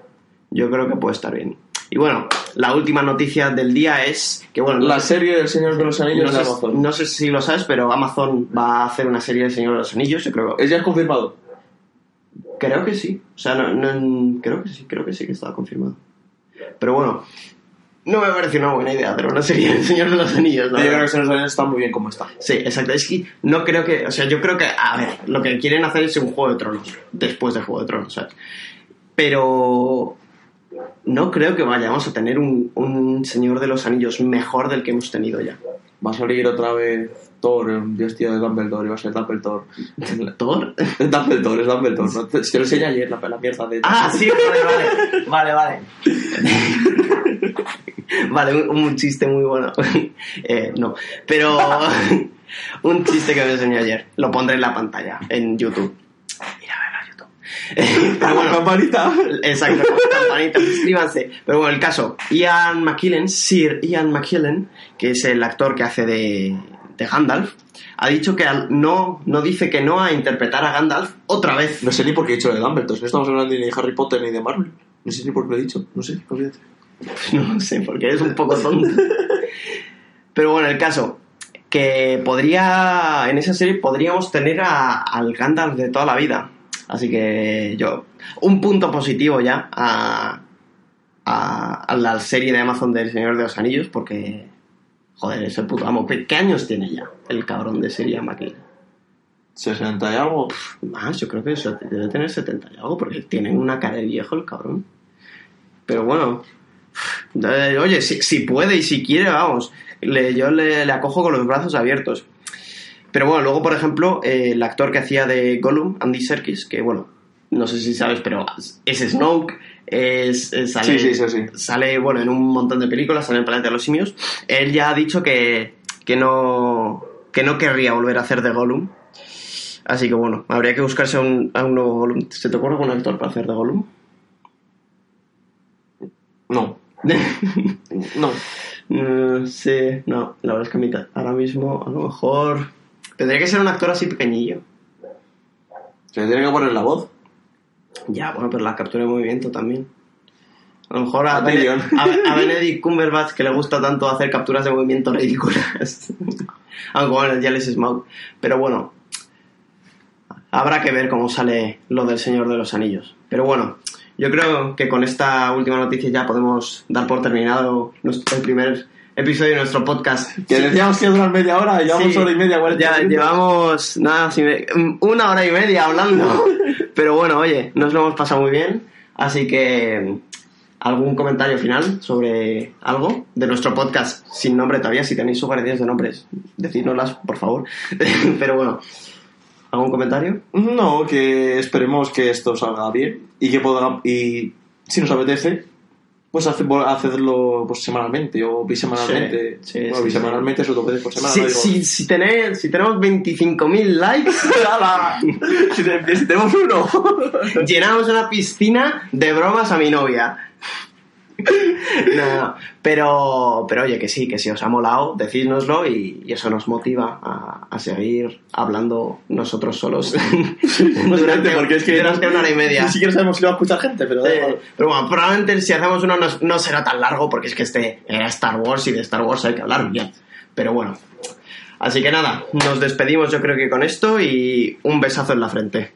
yo creo que puede estar bien. Y bueno, la última noticia del día es que bueno, no La sé- serie del Señor de los Anillos no de sé, Amazon. no sé si lo sabes, pero Amazon va a hacer una serie del Señor de los Anillos, yo creo, ¿Es ya confirmado? creo que sí. O sea, no, no- creo que sí, creo que sí que estaba confirmado. Pero bueno, no me parece una buena idea hacer una serie del Señor de los Anillos. la Yo creo que el Señor de los Anillos está muy bien como está. Sí, exacto. Es que no creo que. O sea, yo creo que. A ver, lo que quieren hacer es un juego de tronos. Después de Juego de Tronos, ¿sabes? Pero. No creo que vayamos a tener un, un Señor de los Anillos mejor del que hemos tenido ya. Va a salir otra vez Thor, un vestido de Dumbledore, y va a ser Dumbledore. ¿Thor? Es Dumbledore, es Dumbledore. ¿no? Te, te lo enseñé ayer, la, la mierda de... Ah, sí, vale, vale. Vale, vale. Vale, un, un chiste muy bueno. Eh, no, pero un chiste que me enseñó ayer. Lo pondré en la pantalla, en YouTube. Mira, a. Pero bueno, campanita. Exacto, campanita, suscríbanse. Pero bueno, el caso, Ian McKellen, Sir Ian McKellen, que es el actor que hace de, de Gandalf, ha dicho que no, no dice que no a interpretar a Gandalf otra vez. No sé ni por qué he dicho de Dumbledore. No estamos hablando ni de Harry Potter ni de Marvel. No sé ni por qué lo he dicho. No sé, olvídate. No sé, porque eres un poco tonto. Pero bueno, el caso, que podría, en esa serie podríamos tener a- al Gandalf de toda la vida. Así que yo, un punto positivo ya a, a, a la serie de Amazon del Señor de los Anillos, porque, joder, es el puto amo. ¿Qué, qué años tiene ya el cabrón de serie McKellen? 60 y algo. Más, yo creo que eso debe tener 70 y algo, porque tiene una cara de viejo el cabrón. Pero bueno, oye, si, si puede y si quiere, vamos, le- yo le, le acojo con los brazos abiertos. Pero bueno, luego, por ejemplo, eh, el actor que hacía de Gollum, Andy Serkis, que bueno, no sé si sabes, pero es Snoke, es, es- sale, Sí, sí, sí, sí. sale, bueno, en un montón de películas, sale en Planeta de los Simios. Él ya ha dicho que, que no que no querría volver a hacer de Gollum. Así que bueno, habría que buscarse a un, a un nuevo Gollum. ¿Se te ocurre algún actor para hacer de Gollum? No. No. Mm, sí, no, la verdad es que a mí ahora mismo a lo mejor tendría que ser un actor así pequeñillo. Se le tiene que poner la voz. Ya, bueno, pero la captura de movimiento también. A lo mejor a, A Bene- Tyrion. a- a Benedict Cumberbatch que le gusta tanto hacer capturas de movimiento ridículas. Aunque bueno, ya les es Smaug. Pero bueno, habrá que ver cómo sale lo del Señor de los Anillos. Pero bueno, yo creo que con esta última noticia ya podemos dar por terminado nuestro, el primer episodio de nuestro podcast. Que decíamos que durar media hora, y llevamos Sí, hora y media, 40 ya minutos. llevamos nada, si me- una hora y media hablando. Pero bueno, oye, nos lo hemos pasado muy bien. Así que, ¿algún comentario final sobre algo de nuestro podcast sin nombre todavía? Si tenéis sugerencias de nombres, decídnoslas, por favor. Pero bueno, ¿algún comentario? No, que esperemos que esto salga bien y que pueda y si nos apetece, pues hace- hacerlo pues, semanalmente o bisemanalmente. Sí, sí, bueno, sí, bisemanalmente es otro veces por semana. Si, no digo- si, si, si tenemos 25.000 likes, si tenemos uno. llenamos una piscina de bromas a mi novia. No, no, pero, pero oye, que sí, que si os ha molado, decídnoslo y, y eso nos motiva a, a seguir hablando nosotros solos durante, porque es que durante una hora y media. Ni siquiera sabemos si lo va a escuchar gente, pero Eh, pero bueno, probablemente si hacemos uno no, no será tan largo porque es que este era Star Wars y de Star Wars hay que hablar bien. Pero bueno. Así que nada, nos despedimos yo creo que con esto y un besazo en la frente.